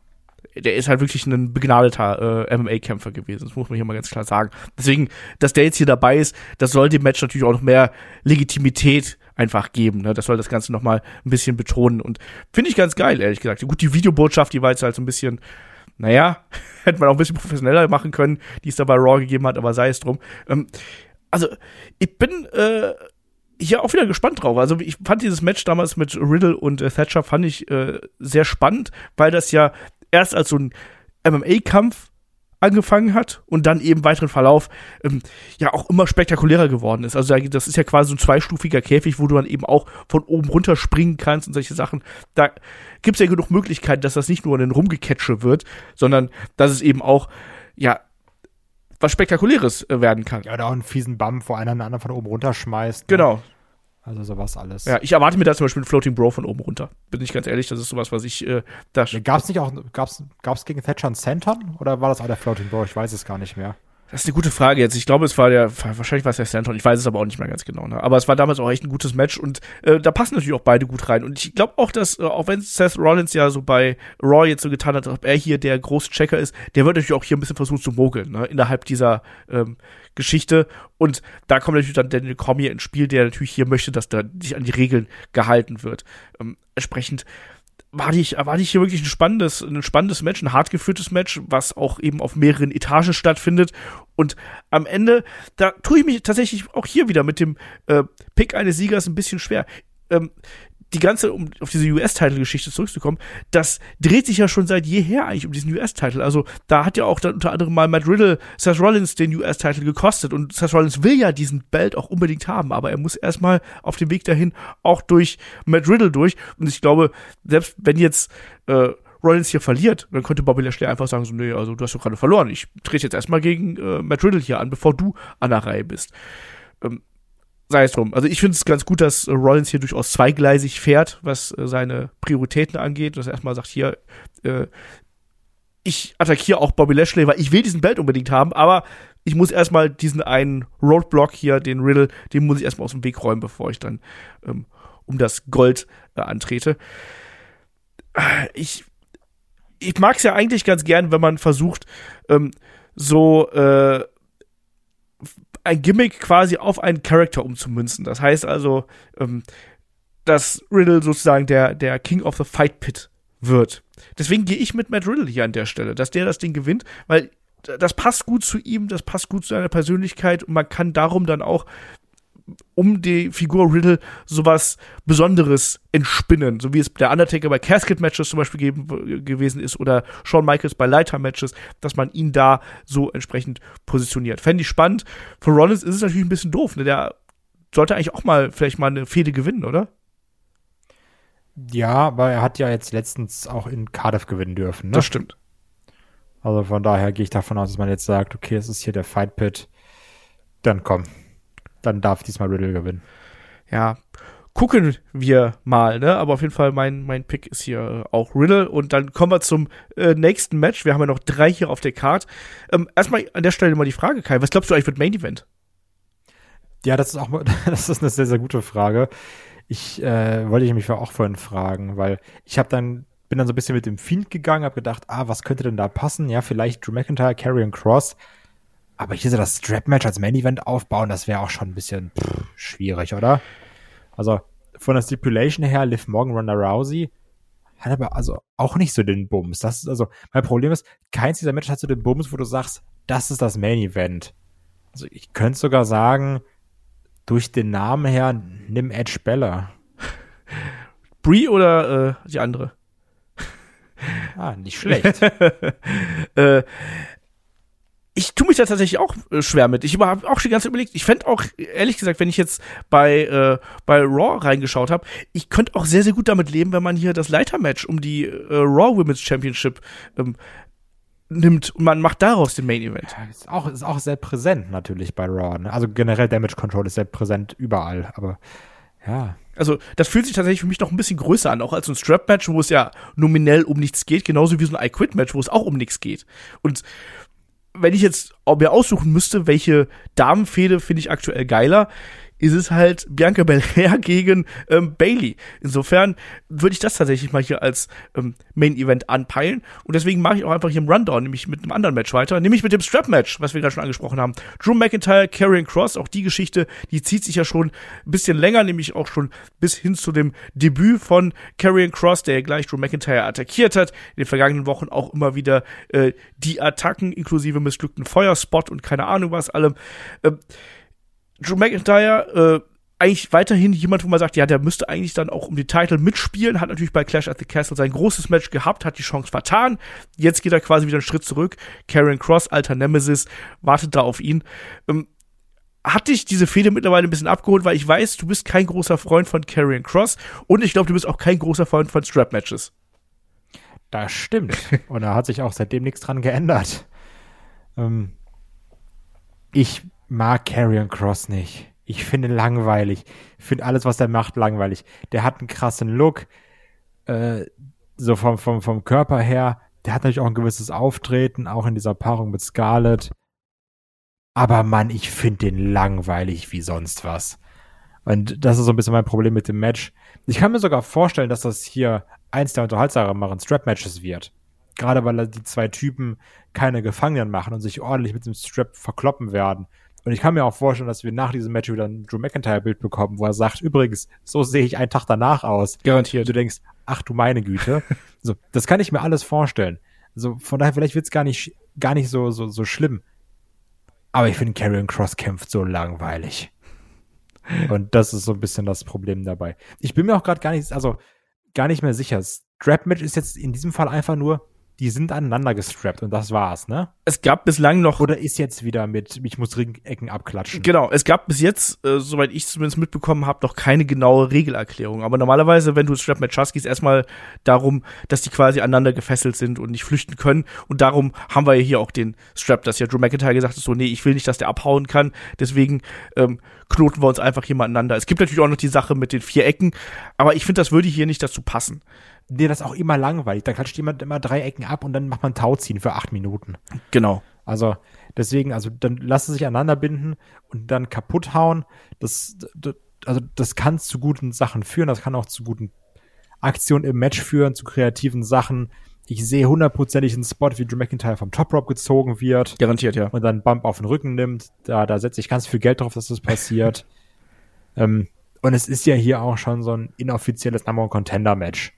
der ist halt wirklich ein begnadeter äh, MMA-Kämpfer gewesen. Das muss man hier mal ganz klar sagen. Deswegen, dass der jetzt hier dabei ist, das soll dem Match natürlich auch noch mehr Legitimität einfach geben. Ne? Das soll das Ganze noch mal ein bisschen betonen. Und finde ich ganz geil, ehrlich gesagt. Gut, die Videobotschaft, die war jetzt halt so ein bisschen, naja, hätte man auch ein bisschen professioneller machen können, die es da bei Raw gegeben hat, aber sei es drum. Ähm, also ich bin äh, hier auch wieder gespannt drauf. Also ich fand dieses Match damals mit Riddle und äh, Thatcher fand ich äh, sehr spannend, weil das ja erst als so ein MMA-Kampf angefangen hat und dann eben weiteren Verlauf ähm, ja auch immer spektakulärer geworden ist. Also das ist ja quasi so ein zweistufiger Käfig, wo du dann eben auch von oben runter springen kannst und solche Sachen. Da gibt's ja genug Möglichkeiten, dass das nicht nur ein Rumgecatche wird, sondern dass es eben auch ja was Spektakuläres äh, werden kann. Ja, oder auch einen fiesen Bump, wo einer anderen von oben runterschmeißt. Ne? Genau. Also sowas alles. Ja, ich erwarte mir da zum Beispiel einen Floating Bro von oben runter. Bin ich ganz ehrlich, das ist sowas, was ich äh, da. Gab es nicht auch, gab's, gab's gegen Thatcher einen Centon? Oder war das auch der Floating Bro? Ich weiß es gar nicht mehr. Das ist eine gute Frage jetzt. Ich glaube, es war der, wahrscheinlich war es der Stanton, ich weiß es aber auch nicht mehr ganz genau. Ne? Aber es war damals auch echt ein gutes Match und äh, da passen natürlich auch beide gut rein. Und ich glaube auch, dass, äh, auch wenn Seth Rollins ja so bei Raw jetzt so getan hat, ob er hier der große Checker ist, der wird natürlich auch hier ein bisschen versuchen zu mogeln, ne? innerhalb dieser ähm, Geschichte. Und da kommt natürlich dann Daniel Cormier ins Spiel, der natürlich hier möchte, dass da sich an die Regeln gehalten wird. Ähm, entsprechend war ich, war ich hier wirklich ein spannendes, ein spannendes Match, ein hart geführtes Match, was auch eben auf mehreren Etagen stattfindet. Und am Ende, da tue ich mich tatsächlich auch hier wieder mit dem äh, Pick eines Siegers ein bisschen schwer. Ähm, die ganze, um auf diese US-Title-Geschichte zurückzukommen, das dreht sich ja schon seit jeher eigentlich um diesen US-Title. Also da hat ja auch dann unter anderem mal Matt Riddle Seth Rollins den US-Title gekostet und Seth Rollins will ja diesen Belt auch unbedingt haben, aber er muss erstmal auf dem Weg dahin auch durch Matt Riddle durch. Und ich glaube, selbst wenn jetzt äh, Rollins hier verliert, dann könnte Bobby Lashley einfach sagen, so, nee, also du hast doch gerade verloren. Ich trete jetzt erstmal gegen äh, Matt Riddle hier an, bevor du an der Reihe bist. Ähm, sei es drum. Also ich finde es ganz gut, dass äh, Rollins hier durchaus zweigleisig fährt, was äh, seine Prioritäten angeht. Dass er erstmal sagt, hier, äh, ich attackiere auch Bobby Lashley, weil ich will diesen Belt unbedingt haben, aber ich muss erstmal diesen einen Roadblock hier, den Riddle, den muss ich erstmal aus dem Weg räumen, bevor ich dann ähm, um das Gold äh, antrete. Ich, ich mag es ja eigentlich ganz gern, wenn man versucht, ähm, so äh, ein Gimmick quasi auf einen Charakter umzumünzen. Das heißt also, ähm, dass Riddle sozusagen der, der King of the Fight Pit wird. Deswegen gehe ich mit Matt Riddle hier an der Stelle, dass der das Ding gewinnt, weil das passt gut zu ihm, das passt gut zu seiner Persönlichkeit und man kann darum dann auch um die Figur Riddle sowas Besonderes entspinnen, so wie es der Undertaker bei Casket-Matches zum Beispiel geben, gewesen ist oder Shawn Michaels bei Leiter-Matches, dass man ihn da so entsprechend positioniert. Fände ich spannend. Für Rollins ist es natürlich ein bisschen doof, ne? Der sollte eigentlich auch mal vielleicht mal eine Fehde gewinnen, oder? Ja, aber er hat ja jetzt letztens auch in Cardiff gewinnen dürfen, ne? Das stimmt. Also von daher gehe ich davon aus, dass man jetzt sagt, okay, es ist hier der Fight Pit. Dann komm, dann darf diesmal Riddle gewinnen. Ja, gucken wir mal, ne? Aber auf jeden Fall mein, mein Pick ist hier äh, auch Riddle. Und dann kommen wir zum äh, nächsten Match. Wir haben ja noch drei hier auf der Card. Ähm, erstmal an der Stelle mal die Frage, Kai, was glaubst du eigentlich wird Main Event? Ja, das ist auch das ist eine sehr, sehr gute Frage. Ich äh, wollte ich mich auch vorhin fragen, weil ich habe dann bin dann so ein bisschen mit dem Fiend gegangen, habe gedacht, ah, was könnte denn da passen? Ja, vielleicht Drew McIntyre, Karrion Cross. Aber hier so das Strap-Match als Main-Event aufbauen, das wäre auch schon ein bisschen pff, schwierig, oder? Also von der Stipulation her, Liv Morgan, Ronda Rousey, hat aber also auch nicht so den Bums. Das ist also, mein Problem ist, keins dieser Matches hat so den Bums, wo du sagst, das ist das Main-Event. Also ich könnte sogar sagen, durch den Namen her, nimm Edge Bella. Brie oder äh, die andere? Ah, nicht schlecht. äh, ich tue mich da tatsächlich auch äh, schwer mit. Ich habe auch schon ganz überlegt. Ich fände auch, ehrlich gesagt, wenn ich jetzt bei, äh, bei Raw reingeschaut habe, ich könnte auch sehr, sehr gut damit leben, wenn man hier das Leitermatch um die äh, Raw Women's Championship ähm, nimmt und man macht daraus den Main Event. Ja, ist, auch, ist auch sehr präsent natürlich bei Raw. Ne? Also generell Damage Control ist sehr präsent überall, aber ja. Also, das fühlt sich tatsächlich für mich noch ein bisschen größer an, auch als so ein Strap-Match, wo es ja nominell um nichts geht, genauso wie so ein I-Quit-Match, wo es auch um nichts geht. Und wenn ich jetzt mir aussuchen müsste, welche Damenfehde finde ich aktuell geiler, ist es halt Bianca Belair gegen ähm, Bailey. Insofern würde ich das tatsächlich mal hier als ähm, Main Event anpeilen. Und deswegen mache ich auch einfach hier im Rundown, nämlich mit einem anderen Match weiter, nämlich mit dem Strap Match, was wir gerade schon angesprochen haben. Drew McIntyre, Karrion Cross, auch die Geschichte, die zieht sich ja schon ein bisschen länger, nämlich auch schon bis hin zu dem Debüt von Karrion Cross, der ja gleich Drew McIntyre attackiert hat. In den vergangenen Wochen auch immer wieder äh, die Attacken inklusive missglückten Feuerspot und keine Ahnung was allem. Ähm, Drew McIntyre, äh, eigentlich weiterhin jemand, wo man sagt, ja, der müsste eigentlich dann auch um die Titel mitspielen, hat natürlich bei Clash at the Castle sein großes Match gehabt, hat die Chance vertan. Jetzt geht er quasi wieder einen Schritt zurück. Karen Cross, alter Nemesis, wartet da auf ihn. Ähm, hat dich diese Fehde mittlerweile ein bisschen abgeholt, weil ich weiß, du bist kein großer Freund von Karrion Cross und ich glaube, du bist auch kein großer Freund von Strap-Matches. Das stimmt. Und da hat sich auch seitdem nichts dran geändert. Ähm, ich mag Carrion Cross nicht. Ich finde langweilig. Ich finde alles, was er macht, langweilig. Der hat einen krassen Look, äh, so vom, vom, vom Körper her. Der hat natürlich auch ein gewisses Auftreten, auch in dieser Paarung mit Scarlett. Aber Mann, ich finde den langweilig wie sonst was. Und das ist so ein bisschen mein Problem mit dem Match. Ich kann mir sogar vorstellen, dass das hier eins der unterhaltsameren Strap-Matches wird. Gerade weil die zwei Typen keine Gefangenen machen und sich ordentlich mit dem Strap verkloppen werden. Und ich kann mir auch vorstellen, dass wir nach diesem Match wieder ein Drew McIntyre-Bild bekommen, wo er sagt, übrigens, so sehe ich einen Tag danach aus. Garantiert. Und du denkst, ach du meine Güte. so, das kann ich mir alles vorstellen. So, von daher, vielleicht wird's gar nicht, gar nicht so, so, so schlimm. Aber ich finde, Karrion Cross kämpft so langweilig. Und das ist so ein bisschen das Problem dabei. Ich bin mir auch gerade gar nicht, also gar nicht mehr sicher. Strap-Match ist jetzt in diesem Fall einfach nur, die sind aneinander gestrappt und das war's, ne? Es gab bislang noch. Oder ist jetzt wieder mit, ich muss Ringecken abklatschen. Genau, es gab bis jetzt, äh, soweit ich zumindest mitbekommen habe, noch keine genaue Regelerklärung. Aber normalerweise, wenn du Strap Match hast, geht es erstmal darum, dass die quasi aneinander gefesselt sind und nicht flüchten können. Und darum haben wir ja hier auch den Strap, dass ja Drew McIntyre gesagt hat, so, nee, ich will nicht, dass der abhauen kann. Deswegen ähm, knoten wir uns einfach hier mal aneinander. Es gibt natürlich auch noch die Sache mit den vier Ecken, aber ich finde, das würde hier nicht dazu passen dir das auch immer langweilig. Da klatscht jemand immer drei Ecken ab und dann macht man Tauziehen für acht Minuten. Genau. Also deswegen, also dann lassen sich aneinander binden und dann kaputt hauen. Das, das, also das kann zu guten Sachen führen, das kann auch zu guten Aktionen im Match führen, zu kreativen Sachen. Ich sehe hundertprozentig einen Spot, wie Drew McIntyre vom Top Rope gezogen wird. Garantiert, ja. Und dann Bump auf den Rücken nimmt. Da, da setze ich ganz viel Geld drauf, dass das passiert. ähm, und es ist ja hier auch schon so ein inoffizielles Number One Contender Match.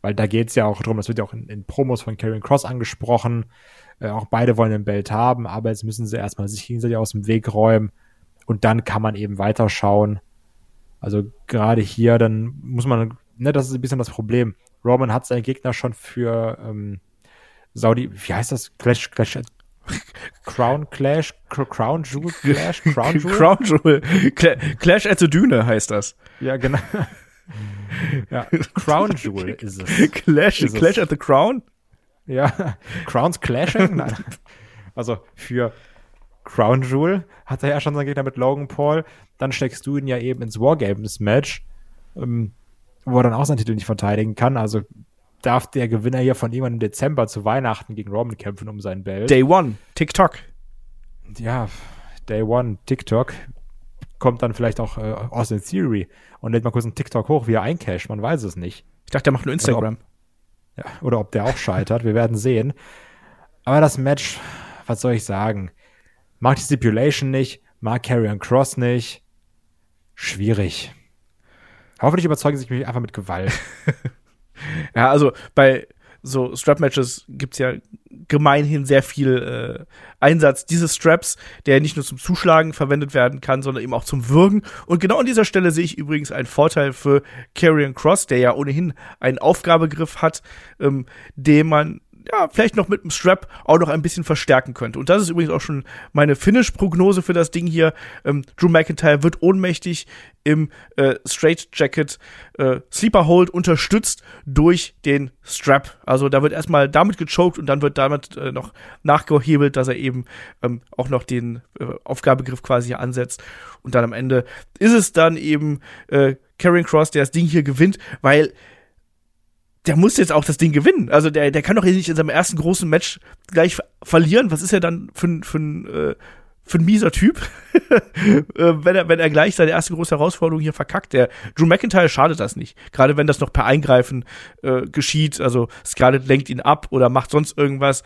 Weil da geht's ja auch drum, das wird ja auch in, in Promos von Karrion Cross angesprochen. Äh, auch beide wollen den Belt haben, aber jetzt müssen sie erstmal sich gegenseitig aus dem Weg räumen. Und dann kann man eben weiterschauen. Also gerade hier, dann muss man, ne, das ist ein bisschen das Problem. Roman hat seinen Gegner schon für ähm, Saudi, wie heißt das? Clash, Clash, Crown Clash, Crown Jewel Clash, Crown Jewel? Crown Jewel. Clash at the Düne heißt das. Ja, genau. ja, Crown Jewel ist es. Clash, ist Clash es. at the Crown? Ja, Crowns Clashing? Nein. Also für Crown Jewel hat er ja schon seinen Gegner mit Logan Paul. Dann steckst du ihn ja eben ins Wargames-Match, ähm, wo er dann auch seinen Titel nicht verteidigen kann. Also darf der Gewinner hier von jemandem im Dezember zu Weihnachten gegen Roman kämpfen um sein Belt. Day One, TikTok. Ja, Day One, TikTok kommt dann vielleicht auch äh, Austin Theory und lädt mal kurz einen TikTok hoch, wie er eincasht. Man weiß es nicht. Ich dachte, der macht nur Instagram. Oder ob, ja, oder ob der auch scheitert. Wir werden sehen. Aber das Match, was soll ich sagen? Mag die Stipulation nicht, mag Carrion Cross nicht. Schwierig. Hoffentlich überzeugen sie mich einfach mit Gewalt. ja, also bei so Strap-Matches gibt's ja gemeinhin sehr viel äh, Einsatz dieses Straps, der nicht nur zum Zuschlagen verwendet werden kann, sondern eben auch zum Würgen. Und genau an dieser Stelle sehe ich übrigens einen Vorteil für Carrion Cross, der ja ohnehin einen Aufgabegriff hat, ähm, den man ja, vielleicht noch mit dem Strap auch noch ein bisschen verstärken könnte. Und das ist übrigens auch schon meine Finish-Prognose für das Ding hier. Ähm, Drew McIntyre wird ohnmächtig im äh, Straight Jacket äh, Sleeper Hold unterstützt durch den Strap. Also da wird erstmal damit gechoked und dann wird damit äh, noch nachgehebelt, dass er eben ähm, auch noch den äh, Aufgabegriff quasi ansetzt. Und dann am Ende ist es dann eben äh, Karen Cross, der das Ding hier gewinnt, weil der muss jetzt auch das Ding gewinnen. Also der, der kann doch nicht in seinem ersten großen Match gleich verlieren. Was ist er dann für, für, äh, für ein mieser Typ, äh, wenn, er, wenn er gleich seine erste große Herausforderung hier verkackt. Der Drew McIntyre schadet das nicht. Gerade wenn das noch per Eingreifen äh, geschieht. Also Scarlett lenkt ihn ab oder macht sonst irgendwas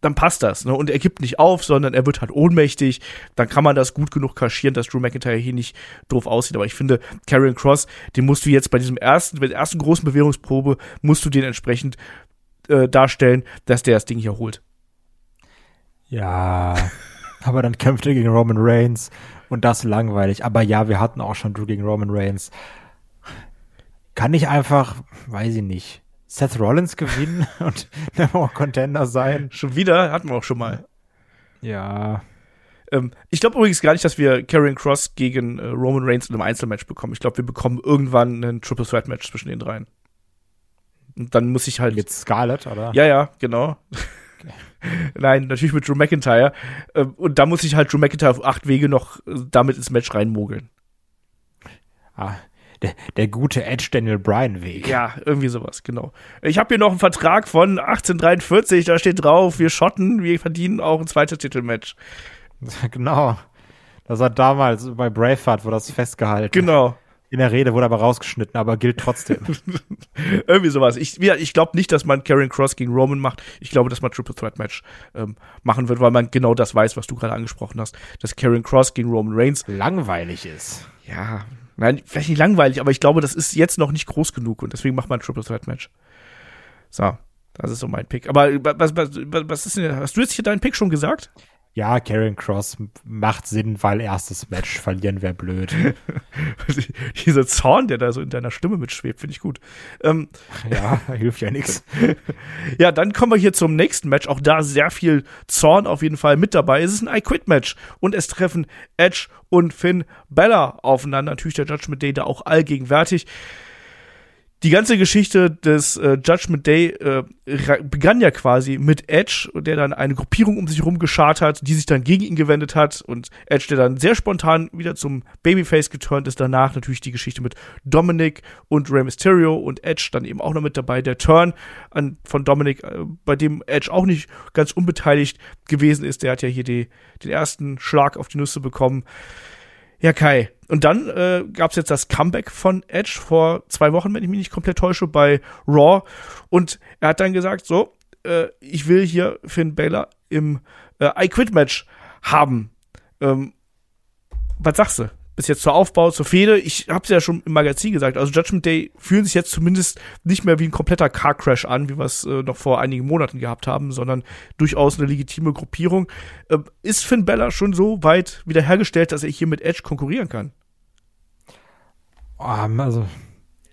dann passt das. Ne? Und er gibt nicht auf, sondern er wird halt ohnmächtig. Dann kann man das gut genug kaschieren, dass Drew McIntyre hier nicht doof aussieht. Aber ich finde, Karrion Cross, den musst du jetzt bei diesem ersten, bei der ersten großen Bewährungsprobe, musst du den entsprechend äh, darstellen, dass der das Ding hier holt. Ja, aber dann kämpft er gegen Roman Reigns und das langweilig. Aber ja, wir hatten auch schon Drew gegen Roman Reigns. Kann ich einfach, weiß ich nicht Seth Rollins gewinnen und Number Contender sein. Schon wieder? Hatten wir auch schon mal. Ja. Ähm, ich glaube übrigens gar nicht, dass wir Karrion Cross gegen äh, Roman Reigns in einem Einzelmatch bekommen. Ich glaube, wir bekommen irgendwann ein Triple Threat Match zwischen den dreien. Und dann muss ich halt. Mit Scarlett, oder? Ja, ja, genau. Nein, natürlich mit Drew McIntyre. Ähm, und da muss ich halt Drew McIntyre auf acht Wege noch äh, damit ins Match reinmogeln. Ah, der, der gute Edge Daniel Bryan Weg. Ja, irgendwie sowas, genau. Ich habe hier noch einen Vertrag von 1843, da steht drauf, wir schotten, wir verdienen auch ein zweites Titelmatch. Genau. Das war damals bei Braveheart, wo das festgehalten. Genau. In der Rede wurde aber rausgeschnitten, aber gilt trotzdem. Irgendwie sowas. Ich, ich glaube nicht, dass man Karen Cross gegen Roman macht. Ich glaube, dass man Triple Threat Match ähm, machen wird, weil man genau das weiß, was du gerade angesprochen hast. Dass Karen Cross gegen Roman Reigns langweilig ist. Ja, nein, vielleicht nicht langweilig, aber ich glaube, das ist jetzt noch nicht groß genug und deswegen macht man ein Triple Threat Match. So, das ist so mein Pick. Aber was, was, was ist denn, hast du jetzt hier deinen Pick schon gesagt? Ja, Karen Cross macht Sinn, weil erstes Match verlieren wäre blöd. Dieser Zorn, der da so in deiner Stimme mitschwebt, finde ich gut. Ähm, ja, hilft ja nichts. Ja, dann kommen wir hier zum nächsten Match. Auch da sehr viel Zorn auf jeden Fall mit dabei. Es ist ein I-Quit-Match und es treffen Edge und Finn Bella aufeinander. Natürlich der Judgment Day da auch allgegenwärtig die ganze Geschichte des äh, Judgment Day äh, begann ja quasi mit Edge, der dann eine Gruppierung um sich herum geschart hat, die sich dann gegen ihn gewendet hat und Edge, der dann sehr spontan wieder zum Babyface geturnt ist. Danach natürlich die Geschichte mit Dominic und Rey Mysterio und Edge dann eben auch noch mit dabei. Der Turn an, von Dominic, äh, bei dem Edge auch nicht ganz unbeteiligt gewesen ist. Der hat ja hier die, den ersten Schlag auf die Nüsse bekommen. Ja, Kai. Und dann äh, gab es jetzt das Comeback von Edge vor zwei Wochen, wenn ich mich nicht komplett täusche, bei Raw. Und er hat dann gesagt, so, äh, ich will hier Finn Balor im äh, I Quit Match haben. Ähm, was sagst du? Bis jetzt zur Aufbau, zur Fehde. Ich habe es ja schon im Magazin gesagt. Also Judgment Day fühlen sich jetzt zumindest nicht mehr wie ein kompletter Car Crash an, wie wir es äh, noch vor einigen Monaten gehabt haben, sondern durchaus eine legitime Gruppierung. Äh, ist Finn Bella schon so weit wiederhergestellt, dass er hier mit Edge konkurrieren kann? Um, also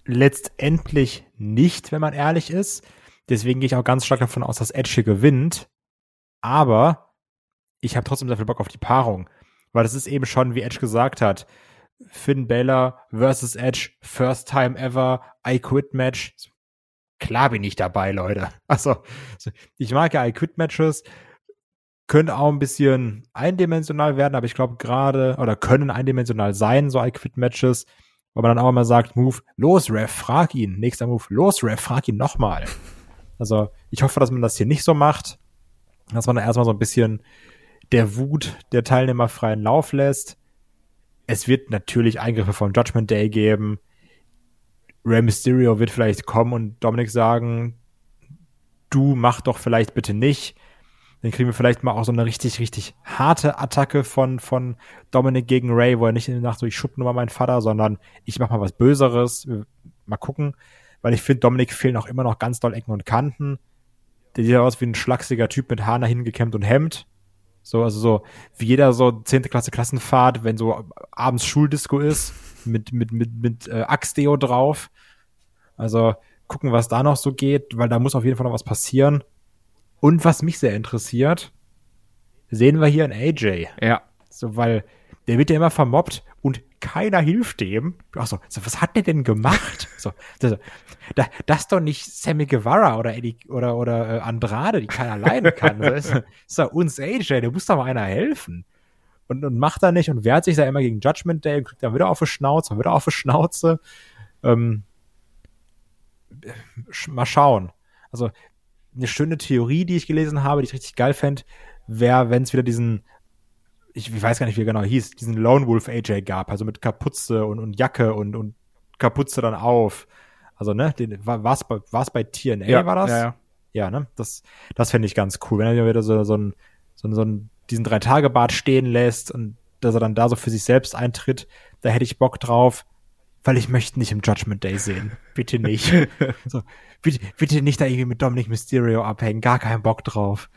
letztendlich nicht, wenn man ehrlich ist. Deswegen gehe ich auch ganz stark davon aus, dass Edge hier gewinnt. Aber ich habe trotzdem sehr viel Bock auf die Paarung. Weil das ist eben schon, wie Edge gesagt hat, Finn Balor versus Edge, first time ever, I quit Match. Klar bin ich dabei, Leute. Also, ich mag ja I quit Matches. Können auch ein bisschen eindimensional werden, aber ich glaube gerade, oder können eindimensional sein, so I quit Matches, weil man dann auch immer sagt, Move, los, Ref, frag ihn. Nächster Move, los, Ref, frag ihn nochmal. Also, ich hoffe, dass man das hier nicht so macht. Dass man da erstmal so ein bisschen der Wut der Teilnehmer freien Lauf lässt. Es wird natürlich Eingriffe vom Judgment Day geben. Rey Mysterio wird vielleicht kommen und Dominik sagen, du mach doch vielleicht bitte nicht. Dann kriegen wir vielleicht mal auch so eine richtig, richtig harte Attacke von, von Dominik gegen Ray, wo er nicht in der Nacht so, ich schupp nur mal meinen Vater, sondern ich mach mal was Böseres. Mal gucken. Weil ich finde, Dominik fehlen auch immer noch ganz doll Ecken und Kanten. Der sieht aus wie ein schlachsiger Typ mit Haaren hingekämmt und Hemd. So, also so, wie jeder so 10. Klasse Klassenfahrt, wenn so abends Schuldisco ist, mit, mit, mit, mit äh, Axtdeo drauf. Also gucken, was da noch so geht, weil da muss auf jeden Fall noch was passieren. Und was mich sehr interessiert, sehen wir hier einen AJ. Ja. So, weil der wird ja immer vermobbt keiner hilft dem. Ach so, was hat der denn gemacht? so, so, da, das doch nicht Sammy Guevara oder Eddie oder oder äh, Andrade, die keiner leiden kann. das ist, ist doch uns AJ, der muss doch mal einer helfen. Und, und macht er nicht und wehrt sich da immer gegen Judgment Day und kriegt dann wieder auf die Schnauze, wieder auf die Schnauze. Ähm, mal schauen. Also eine schöne Theorie, die ich gelesen habe, die ich richtig geil fände, wäre, wenn es wieder diesen ich, ich weiß gar nicht, wie er genau hieß, diesen Lone Wolf AJ gab, also mit Kapuze und, und Jacke und, und Kapuze dann auf. Also, ne, den, war es bei, war's bei TNA, ja, war das? Ja, ja. Ja, ne, das, das fände ich ganz cool, wenn er wieder so, so, ein, so, so ein, diesen Drei-Tage-Bart stehen lässt und dass er dann da so für sich selbst eintritt, da hätte ich Bock drauf, weil ich möchte nicht im Judgment Day sehen. Bitte nicht. so, bitte, bitte nicht da irgendwie mit Dominic Mysterio abhängen, gar keinen Bock drauf.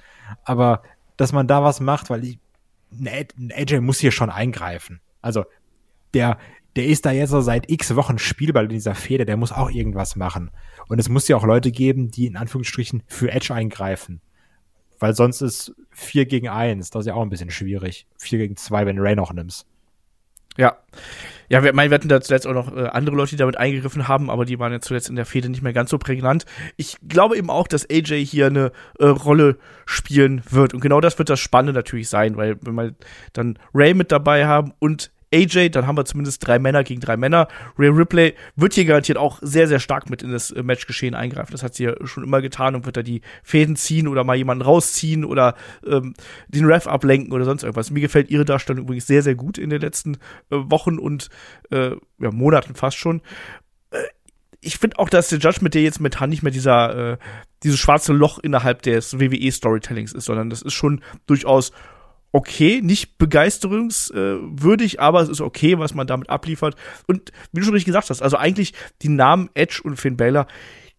Aber, dass man da was macht, weil ich, AJ muss hier schon eingreifen. Also der, der ist da jetzt so seit x Wochen Spielball in dieser Fehde, der muss auch irgendwas machen. Und es muss ja auch Leute geben, die in Anführungsstrichen für Edge eingreifen. Weil sonst ist 4 gegen 1, das ist ja auch ein bisschen schwierig. 4 gegen 2, wenn Ray noch nimmst. Ja. Ja, wir, mein, wir hatten da zuletzt auch noch äh, andere Leute, die damit eingegriffen haben, aber die waren ja zuletzt in der Fehde nicht mehr ganz so prägnant. Ich glaube eben auch, dass AJ hier eine äh, Rolle spielen wird. Und genau das wird das Spannende natürlich sein, weil wenn wir dann Ray mit dabei haben und AJ, dann haben wir zumindest drei Männer gegen drei Männer. Ray Ripley wird hier garantiert auch sehr, sehr stark mit in das äh, Matchgeschehen eingreifen. Das hat sie ja schon immer getan und wird da die Fäden ziehen oder mal jemanden rausziehen oder ähm, den Ref ablenken oder sonst irgendwas. Mir gefällt ihre Darstellung übrigens sehr, sehr gut in den letzten äh, Wochen und äh, ja, Monaten fast schon. Äh, ich finde auch, dass der Judgment Day jetzt momentan nicht mehr dieser, äh, dieses schwarze Loch innerhalb des WWE-Storytellings ist, sondern das ist schon durchaus okay, nicht begeisterungswürdig, aber es ist okay, was man damit abliefert. Und wie du schon richtig gesagt hast, also eigentlich die Namen Edge und Finn Balor,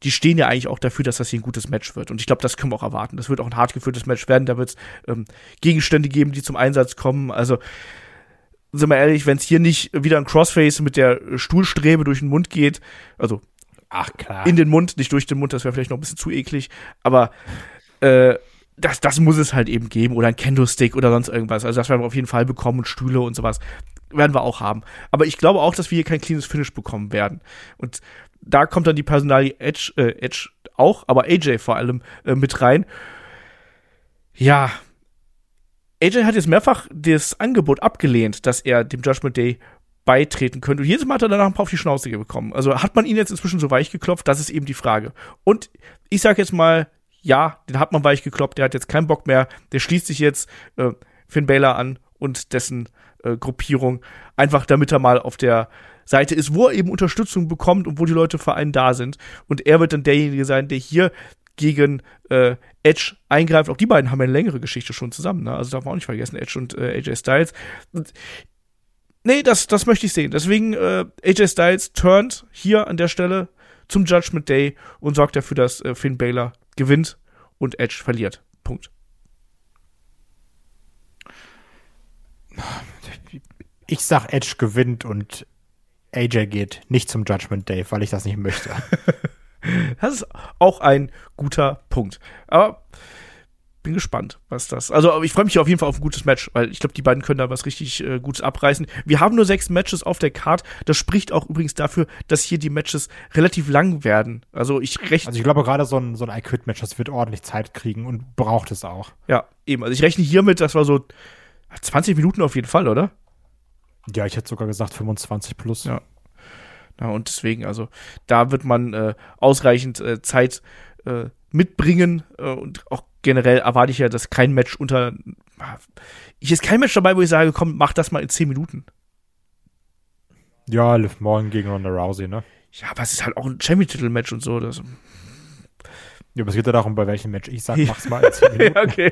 die stehen ja eigentlich auch dafür, dass das hier ein gutes Match wird. Und ich glaube, das können wir auch erwarten. Das wird auch ein hart geführtes Match werden. Da wird es ähm, Gegenstände geben, die zum Einsatz kommen. Also, sind wir ehrlich, wenn es hier nicht wieder ein Crossface mit der Stuhlstrebe durch den Mund geht, also Ach klar. in den Mund, nicht durch den Mund, das wäre vielleicht noch ein bisschen zu eklig, aber äh, das, das muss es halt eben geben oder ein Kendo-Stick oder sonst irgendwas. Also das werden wir auf jeden Fall bekommen und Stühle und sowas werden wir auch haben. Aber ich glaube auch, dass wir hier kein cleanes Finish bekommen werden. Und da kommt dann die Personalie Edge, äh, Edge auch, aber AJ vor allem äh, mit rein. Ja, AJ hat jetzt mehrfach das Angebot abgelehnt, dass er dem Judgment Day beitreten könnte. Und jedes Mal hat er danach ein paar auf die Schnauze bekommen. Also hat man ihn jetzt inzwischen so weich geklopft, das ist eben die Frage. Und ich sag jetzt mal, ja, den hat man weich gekloppt, der hat jetzt keinen Bock mehr, der schließt sich jetzt äh, Finn Balor an und dessen äh, Gruppierung, einfach damit er mal auf der Seite ist, wo er eben Unterstützung bekommt und wo die Leute für einen da sind. Und er wird dann derjenige sein, der hier gegen äh, Edge eingreift. Auch die beiden haben ja eine längere Geschichte schon zusammen, ne? Also darf man auch nicht vergessen, Edge und äh, AJ Styles. Und, nee, das, das möchte ich sehen. Deswegen äh, AJ Styles turnt hier an der Stelle zum Judgment Day und sorgt dafür, dass äh, Finn Balor gewinnt und Edge verliert. Punkt. Ich sag, Edge gewinnt und AJ geht nicht zum Judgment Day, weil ich das nicht möchte. das ist auch ein guter Punkt. Aber bin gespannt, was das. Also ich freue mich auf jeden Fall auf ein gutes Match, weil ich glaube, die beiden können da was richtig äh, Gutes abreißen. Wir haben nur sechs Matches auf der Card. Das spricht auch übrigens dafür, dass hier die Matches relativ lang werden. Also ich rechne. Also ich glaube gerade so ein, so ein I-Quit-Match, das wird ordentlich Zeit kriegen und braucht es auch. Ja, eben. Also ich rechne hiermit, das war so 20 Minuten auf jeden Fall, oder? Ja, ich hätte sogar gesagt 25 plus. Ja. Ja, und deswegen, also da wird man äh, ausreichend äh, Zeit äh, mitbringen äh, und auch generell erwarte ich ja, dass kein Match unter. Ich ist kein Match dabei, wo ich sage, komm, mach das mal in 10 Minuten. Ja, Liv Morgan gegen Ronda Rousey, ne? Ja, aber es ist halt auch ein Champion-Titel-Match und so. Das ja, aber es geht ja darum, bei welchem Match ich sage, mach's mal in 10 Minuten. ja, okay.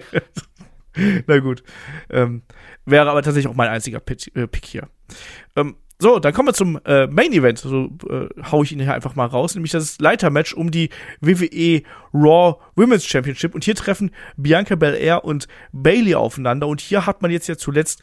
Na gut. Ähm, wäre aber tatsächlich auch mein einziger Pick, äh, Pick hier. Ähm, so, dann kommen wir zum äh, Main Event. So äh, hau ich ihn hier einfach mal raus, nämlich das Leitermatch um die WWE Raw Women's Championship. Und hier treffen Bianca Belair und Bailey aufeinander. Und hier hat man jetzt ja zuletzt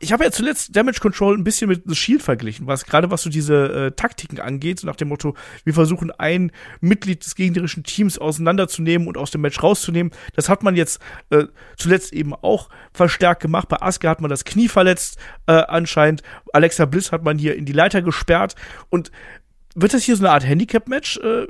ich habe ja zuletzt Damage Control ein bisschen mit The Shield verglichen, was gerade was so diese äh, Taktiken angeht, so nach dem Motto, wir versuchen ein Mitglied des gegnerischen Teams auseinanderzunehmen und aus dem Match rauszunehmen. Das hat man jetzt äh, zuletzt eben auch verstärkt gemacht. Bei Asuka hat man das Knie verletzt äh, anscheinend. Alexa Bliss hat man hier in die Leiter gesperrt und wird das hier so eine Art Handicap-Match äh,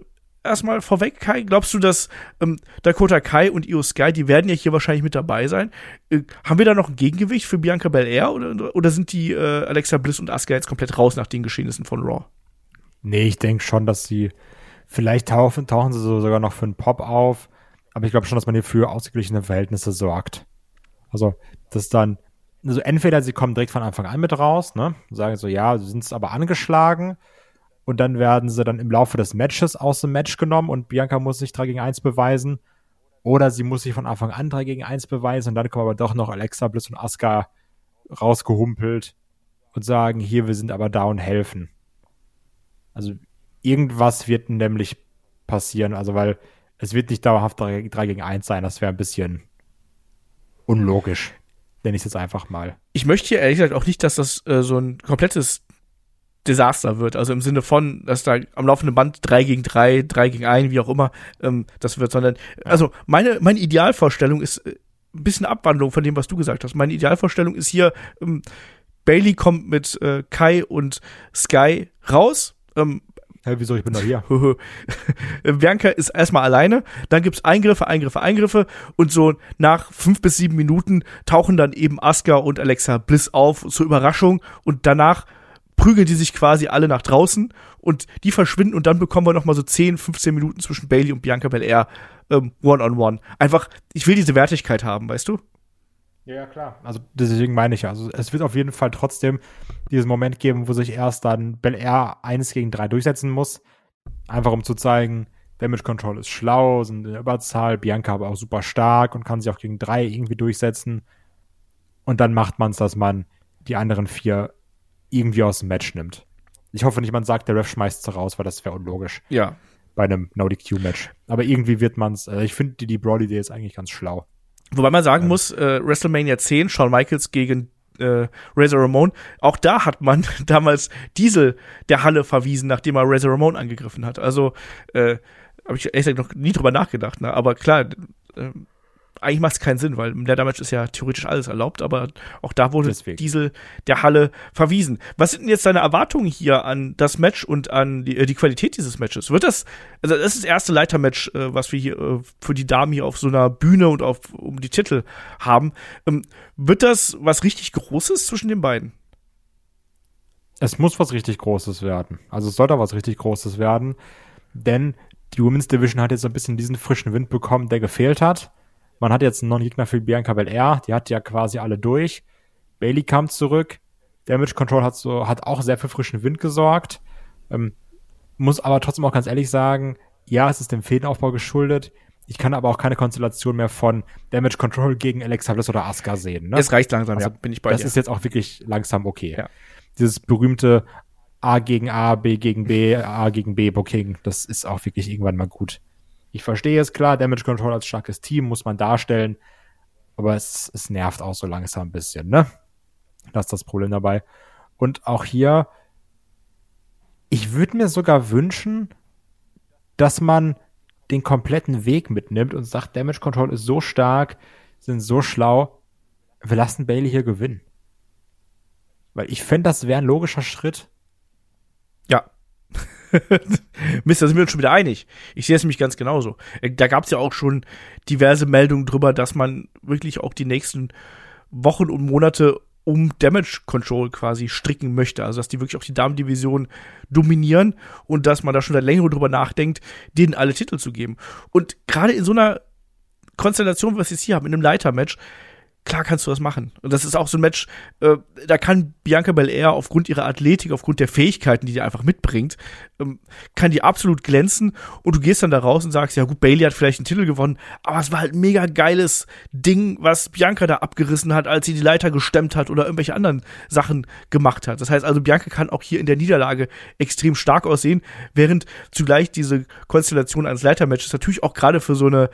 erstmal vorweg, Kai? Glaubst du, dass ähm, Dakota Kai und Io Sky, die werden ja hier wahrscheinlich mit dabei sein? Äh, haben wir da noch ein Gegengewicht für Bianca Belair oder, oder sind die äh, Alexa Bliss und Asuka jetzt komplett raus nach den Geschehnissen von Raw? Nee, ich denke schon, dass sie vielleicht tauchen, tauchen sie so sogar noch für einen Pop auf, aber ich glaube schon, dass man hier für ausgeglichene Verhältnisse sorgt. Also, dass dann, also entweder sie kommen direkt von Anfang an mit raus, ne, sagen so, ja, sie sind aber angeschlagen, und dann werden sie dann im Laufe des Matches aus dem Match genommen und Bianca muss sich 3 gegen 1 beweisen. Oder sie muss sich von Anfang an 3 gegen 1 beweisen und dann kommen aber doch noch Alexa Bliss und Asuka rausgehumpelt und sagen, hier, wir sind aber da und helfen. Also irgendwas wird nämlich passieren, also weil es wird nicht dauerhaft 3, gegen 1 sein, das wäre ein bisschen unlogisch. Nenne ich es jetzt einfach mal. Ich möchte hier ehrlich gesagt auch nicht, dass das äh, so ein komplettes Desaster wird. Also im Sinne von, dass da am laufenden Band drei gegen drei, drei gegen ein, wie auch immer, ähm, das wird, sondern, ja. also meine, meine Idealvorstellung ist äh, ein bisschen Abwandlung von dem, was du gesagt hast. Meine Idealvorstellung ist hier, ähm, Bailey kommt mit äh, Kai und Sky raus. Ähm, Hä, wieso, ich bin doch hier. Bianca ist erstmal alleine, dann gibt's Eingriffe, Eingriffe, Eingriffe und so nach fünf bis sieben Minuten tauchen dann eben Asuka und Alexa Bliss auf zur Überraschung und danach prügeln die sich quasi alle nach draußen und die verschwinden und dann bekommen wir noch mal so 10, 15 Minuten zwischen Bailey und Bianca Belair ähm, one-on-one. Einfach, ich will diese Wertigkeit haben, weißt du? Ja, klar. Also deswegen meine ich ja. Also es wird auf jeden Fall trotzdem diesen Moment geben, wo sich erst dann Bel Air 1 gegen 3 durchsetzen muss. Einfach um zu zeigen, Damage Control ist schlau, sind in der Überzahl, Bianca aber auch super stark und kann sich auch gegen 3 irgendwie durchsetzen. Und dann macht man es, dass man die anderen vier irgendwie aus dem Match nimmt. Ich hoffe nicht, man sagt, der Ref schmeißt sie raus, weil das wäre unlogisch. Ja. Bei einem No-DQ-Match. Aber irgendwie wird man es, äh, ich finde die, die Broad-Idee ist eigentlich ganz schlau. Wobei man sagen muss, äh, WrestleMania 10, Shawn Michaels gegen äh, Razor Ramon, auch da hat man damals Diesel der Halle verwiesen, nachdem er Razor Ramon angegriffen hat. Also äh, habe ich ehrlich gesagt noch nie drüber nachgedacht, ne? aber klar, äh, eigentlich macht es keinen Sinn, weil im Leather-Match ist ja theoretisch alles erlaubt, aber auch da wurde Deswegen. Diesel der Halle verwiesen. Was sind denn jetzt deine Erwartungen hier an das Match und an die, äh, die Qualität dieses Matches? Wird das, also das ist das erste Leitermatch, äh, was wir hier äh, für die Damen hier auf so einer Bühne und auf um die Titel haben. Ähm, wird das was richtig Großes zwischen den beiden? Es muss was richtig Großes werden. Also es sollte was richtig Großes werden, denn die Women's Division hat jetzt ein bisschen diesen frischen Wind bekommen, der gefehlt hat. Man hat jetzt einen neuen Gegner für Bianca Belair, die hat ja quasi alle durch. Bailey kam zurück. Damage Control hat so, hat auch sehr für frischen Wind gesorgt. Ähm, muss aber trotzdem auch ganz ehrlich sagen, ja, es ist dem Fädenaufbau geschuldet. Ich kann aber auch keine Konstellation mehr von Damage Control gegen Alexa Bliss oder Asuka sehen. Ne? Es reicht langsam, Also, ja, bin ich bei das dir. ist jetzt auch wirklich langsam okay. Ja. Dieses berühmte A gegen A, B gegen B, A gegen B Booking, das ist auch wirklich irgendwann mal gut. Ich verstehe es klar, Damage Control als starkes Team muss man darstellen, aber es, es nervt auch so langsam ein bisschen, ne? Das ist das Problem dabei. Und auch hier, ich würde mir sogar wünschen, dass man den kompletten Weg mitnimmt und sagt, Damage Control ist so stark, sind so schlau, wir lassen Bailey hier gewinnen. Weil ich fände, das wäre ein logischer Schritt. Mist, da sind wir uns schon wieder einig. Ich sehe es nämlich ganz genauso. Äh, Da gab es ja auch schon diverse Meldungen drüber, dass man wirklich auch die nächsten Wochen und Monate um Damage Control quasi stricken möchte. Also, dass die wirklich auch die Damendivision dominieren und dass man da schon seit längerem drüber nachdenkt, denen alle Titel zu geben. Und gerade in so einer Konstellation, was wir jetzt hier haben, in einem Leitermatch, klar kannst du das machen. Und das ist auch so ein Match, äh, da kann Bianca Belair aufgrund ihrer Athletik, aufgrund der Fähigkeiten, die die einfach mitbringt, ähm, kann die absolut glänzen. Und du gehst dann da raus und sagst, ja gut, Bailey hat vielleicht einen Titel gewonnen, aber es war halt ein mega geiles Ding, was Bianca da abgerissen hat, als sie die Leiter gestemmt hat oder irgendwelche anderen Sachen gemacht hat. Das heißt also, Bianca kann auch hier in der Niederlage extrem stark aussehen, während zugleich diese Konstellation eines Leitermatches natürlich auch gerade für so eine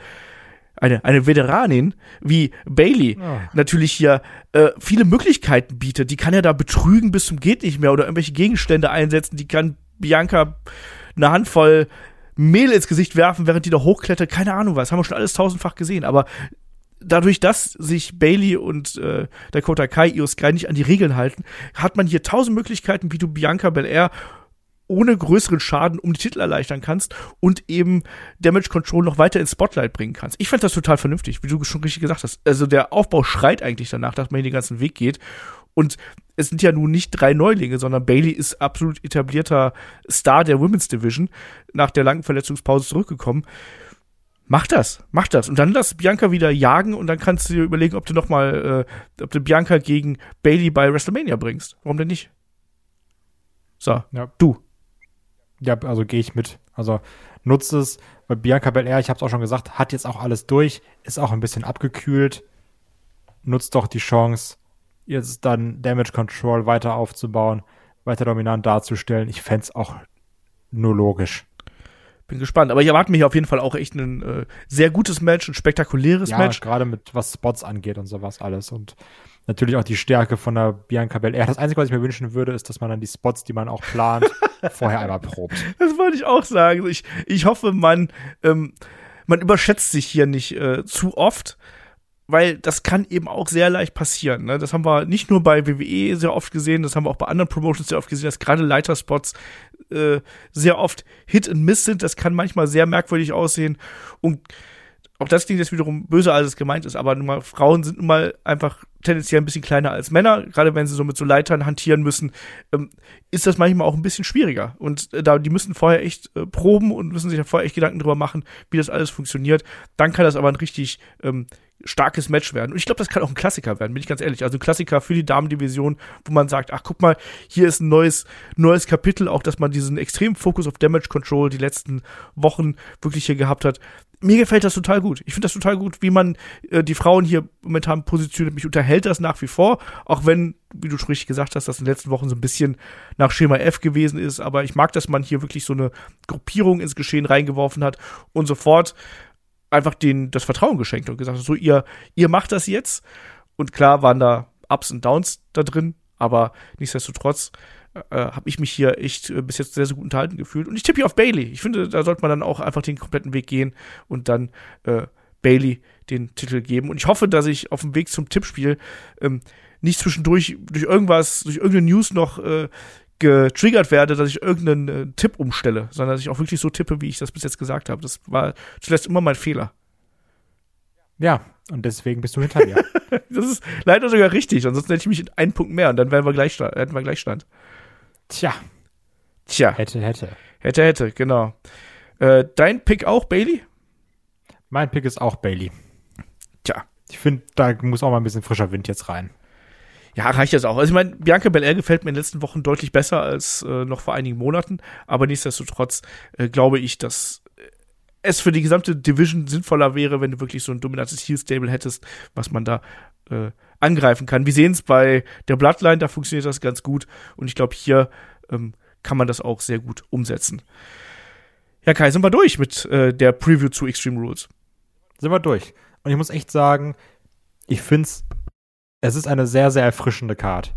eine, eine Veteranin wie Bailey Ja. natürlich hier äh, viele Möglichkeiten bietet. Die kann ja da betrügen bis zum geht nicht mehr oder irgendwelche Gegenstände einsetzen. Die kann Bianca eine Handvoll Mehl ins Gesicht werfen, während die da hochklettert. Keine Ahnung was. Haben wir schon alles tausendfach gesehen. Aber dadurch, dass sich Bailey und äh, Dakota Kai, Io Sky nicht an die Regeln halten, hat man hier tausend Möglichkeiten, wie du Bianca Belair ohne größeren Schaden um die Titel erleichtern kannst und eben Damage Control noch weiter ins Spotlight bringen kannst. Ich fand das total vernünftig, wie du schon richtig gesagt hast. Also der Aufbau schreit eigentlich danach, dass man hier den ganzen Weg geht. Und es sind ja nun nicht drei Neulinge, sondern Bailey ist absolut etablierter Star der Women's Division, nach der langen Verletzungspause zurückgekommen. Mach das, mach das. Und dann lass Bianca wieder jagen und dann kannst du dir überlegen, ob du noch mal, äh, ob du Bianca gegen Bailey bei WrestleMania bringst. Warum denn nicht? So, Ja. du. Ja, also gehe ich mit. Also nutzt es, weil Bianca Belair, ich habe es auch schon gesagt, hat jetzt auch alles durch, ist auch ein bisschen abgekühlt. Nutzt doch die Chance, jetzt dann Damage Control weiter aufzubauen, weiter dominant darzustellen. Ich fänd's auch nur logisch. Bin gespannt. Aber ich erwarte hier auf jeden Fall auch echt ein äh, sehr gutes Match, ein spektakuläres Ja, Match. gerade mit was Spots angeht und sowas alles. Und natürlich auch die Stärke von der Bianca Belair. Das Einzige, was ich mir wünschen würde, ist, dass man dann die Spots, die man auch plant, vorher einmal probt. Das wollte ich auch sagen. Ich, ich hoffe, man, ähm, man überschätzt sich hier nicht äh, zu oft. weil das kann eben auch sehr leicht passieren. Ne? Das haben wir nicht nur bei WWE sehr oft gesehen, das haben wir auch bei anderen Promotions sehr oft gesehen, dass gerade Leiterspots äh, sehr oft Hit and Miss sind. Das kann manchmal sehr merkwürdig aussehen. Und auch das klingt jetzt wiederum böse, als es gemeint ist, aber nun mal, Frauen sind nun mal einfach tendenziell ein bisschen kleiner als Männer, gerade wenn sie so mit so Leitern hantieren müssen, ähm, ist das manchmal auch ein bisschen schwieriger. Und äh, da, die müssen vorher echt äh, proben und müssen sich da vorher echt Gedanken drüber machen, wie das alles funktioniert. Dann kann das aber ein richtig ähm, starkes Match werden. Und ich glaube, das kann auch ein Klassiker werden, bin ich ganz ehrlich. Also ein Klassiker für die Damendivision, wo man sagt, ach guck mal, hier ist ein neues, neues Kapitel, auch dass man diesen extremen Fokus auf Damage Control die letzten Wochen wirklich hier gehabt hat. Mir gefällt das total gut. Ich finde das total gut, wie man äh, die Frauen hier momentan positioniert. Mich unterhält das nach wie vor, auch wenn, wie du schon richtig gesagt hast, das in den letzten Wochen so ein bisschen nach Schema F gewesen ist. Aber ich mag, dass man hier wirklich so eine Gruppierung ins Geschehen reingeworfen hat und sofort einfach den, das Vertrauen geschenkt und gesagt, so, ihr, ihr macht das jetzt. Und klar waren da Ups und Downs da drin, aber nichtsdestotrotz äh, habe ich mich hier echt äh, bis jetzt sehr, sehr gut unterhalten gefühlt. Und ich tippe hier auf Bailey. Ich finde, da sollte man dann auch einfach den kompletten Weg gehen und dann äh, Bailey den Titel geben. Und ich hoffe, dass ich auf dem Weg zum Tippspiel ähm, nicht zwischendurch durch irgendwas, durch irgendeine News noch äh, getriggert werde, dass ich irgendeinen äh, Tipp umstelle, sondern dass ich auch wirklich so tippe, wie ich das bis jetzt gesagt habe. Das war zuletzt immer mein Fehler. Ja, und deswegen bist du hinter mir. das ist leider sogar richtig, ansonsten hätte ich mich in einen Punkt mehr und dann wären wir Gleichstand, hätten wir Gleichstand. Tja. Tja. Hätte, hätte. Hätte, hätte, genau. Äh, dein Pick auch, Bailey? Mein Pick ist auch Bailey. Tja. Ich finde, da muss auch mal ein bisschen frischer Wind jetzt rein. Ja, reicht das auch. Also ich meine, Bianca Belair gefällt mir in den letzten Wochen deutlich besser als äh, noch vor einigen Monaten, aber nichtsdestotrotz äh, glaube ich, dass es für die gesamte Division sinnvoller wäre, wenn du wirklich so ein dominantes Heel-Stable hättest, was man da äh, angreifen kann. Wir sehen es bei der Bloodline, da funktioniert das ganz gut und ich glaube, hier ähm, kann man das auch sehr gut umsetzen. Ja, Kai, sind wir durch mit äh, der Preview zu Extreme Rules. Sind wir durch. Und ich muss echt sagen, ich finde es es ist eine sehr, sehr erfrischende Card.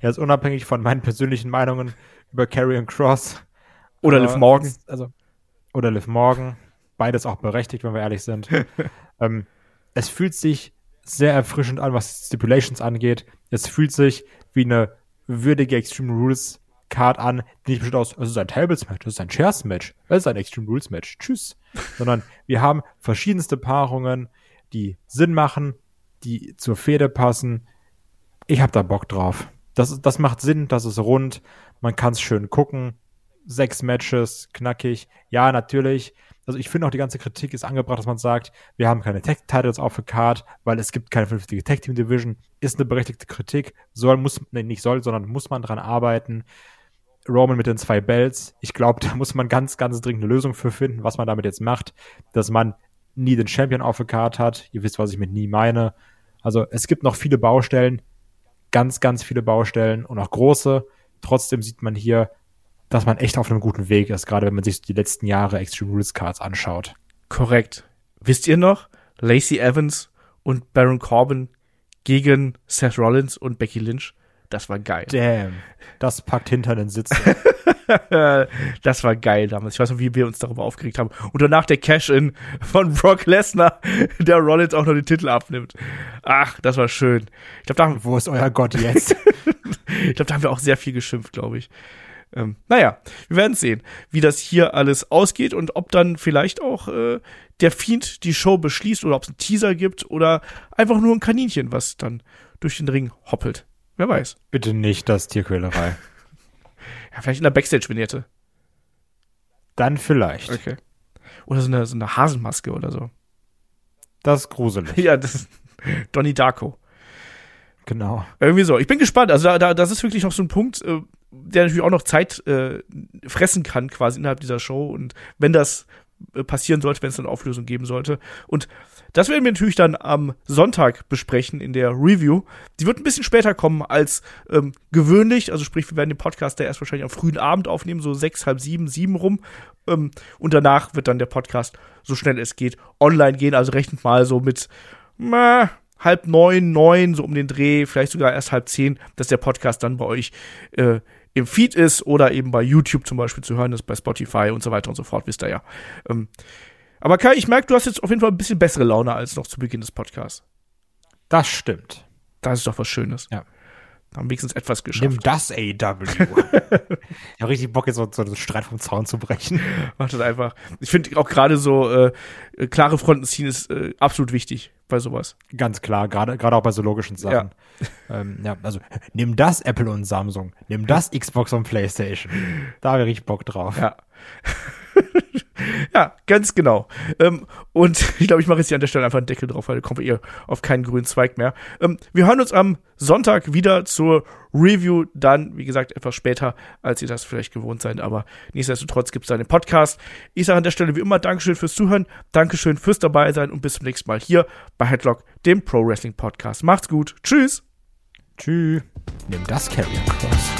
Jetzt unabhängig von meinen persönlichen Meinungen über Carrion Cross. Oder Liv Morgan. Also, oder Liv Morgan. Beides auch berechtigt, wenn wir ehrlich sind. ähm, es fühlt sich sehr erfrischend an, was Stipulations angeht. Es fühlt sich wie eine würdige Extreme Rules Card an, die nicht bestimmt aus, es ist ein Tables Match, es ist ein Chairs Match, es ist ein Extreme Rules Match. Tschüss. Sondern wir haben verschiedenste Paarungen, die Sinn machen, die zur Fehde passen. Ich habe da Bock drauf. Das, das macht Sinn, das ist rund, man kann es schön gucken. Sechs Matches, knackig. Ja, natürlich. Also ich finde auch die ganze Kritik ist angebracht, dass man sagt, wir haben keine Tech-Titles auf der Card, weil es gibt keine vernünftige Tech-Team-Division. Ist eine berechtigte Kritik. Soll, muss, nee, nicht soll, sondern muss man dran arbeiten. Roman mit den zwei Bells. Ich glaube, da muss man ganz, ganz dringend eine Lösung für finden, was man damit jetzt macht, dass man nie den Champion auf der Card hat. Ihr wisst, was ich mit nie meine. Also es gibt noch viele Baustellen, ganz, ganz viele Baustellen und auch große. Trotzdem sieht man hier, dass man echt auf einem guten Weg ist, gerade wenn man sich die letzten Jahre Extreme Rules Cards anschaut. Korrekt. Wisst ihr noch? Lacey Evans und Baron Corbin gegen Seth Rollins und Becky Lynch. Das war geil. Damn. Das packt hinter den Sitz. das war geil damals. Ich weiß noch, wie wir uns darüber aufgeregt haben. Und danach der Cash-In von Brock Lesnar, der Rollins auch noch den Titel abnimmt. Ach, das war schön. Ich glaube, da Wo ist euer Gott jetzt? ich glaube, da haben wir auch sehr viel geschimpft, glaube ich. Ähm, naja, wir werden sehen, wie das hier alles ausgeht und ob dann vielleicht auch äh, der Fiend die Show beschließt oder ob es einen Teaser gibt oder einfach nur ein Kaninchen, was dann durch den Ring hoppelt. Wer weiß. Bitte nicht das Tierquälerei. Ja, vielleicht in der Backstage-Vignette. Dann vielleicht. Okay. Oder so eine, so eine Hasenmaske oder so. Das ist gruselig. Ja, das ist Donnie Darko. Genau. Irgendwie so. Ich bin gespannt. Also da, da, das ist wirklich noch so ein Punkt, äh, der natürlich auch noch Zeit äh, fressen kann, quasi innerhalb dieser Show. Und wenn das äh, passieren sollte, wenn es dann Auflösung geben sollte. Und das werden wir natürlich dann am Sonntag besprechen in der Review. Die wird ein bisschen später kommen als ähm, gewöhnlich. Also sprich, wir werden den Podcast da erst wahrscheinlich am frühen Abend aufnehmen, so sechs, halb sieben, sieben rum. Ähm, und danach wird dann der Podcast, so schnell es geht, online gehen. Also rechnet mal so mit äh, halb neun, neun, so um den Dreh, vielleicht sogar erst halb zehn, dass der Podcast dann bei euch äh, im Feed ist oder eben bei YouTube zum Beispiel zu hören ist, bei Spotify und so weiter und so fort, wisst ihr ja. Ähm, aber Kai, ich merke, du hast jetzt auf jeden Fall ein bisschen bessere Laune als noch zu Beginn des Podcasts. Das stimmt. Das ist doch was Schönes. Ja. Haben wenigstens etwas geschafft. Nimm das AW. ich habe richtig Bock, jetzt so, so einen Streit vom Zaun zu brechen. Macht das einfach. Ich finde auch gerade so äh, klare Fronten ziehen ist äh, absolut wichtig bei sowas. Ganz klar, gerade gerade auch bei so logischen Sachen. Ja. Ähm, ja, also nimm das Apple und Samsung, nimm das Xbox und PlayStation. Da habe ich richtig Bock drauf. Ja. ja, ganz genau. Ähm, und ich glaube, ich mache jetzt hier an der Stelle einfach einen Deckel drauf, weil da kommen wir eher auf keinen grünen Zweig mehr. Ähm, wir hören uns am Sonntag wieder zur Review, dann, wie gesagt, etwas später, als ihr das vielleicht gewohnt seid, aber nichtsdestotrotz gibt es da den Podcast. Ich sage an der Stelle wie immer Dankeschön fürs Zuhören, Dankeschön fürs dabei sein und bis zum nächsten Mal hier bei Headlock, dem Pro Wrestling Podcast. Macht's gut. Tschüss. Tschüss. Nimm das Carrier Cross.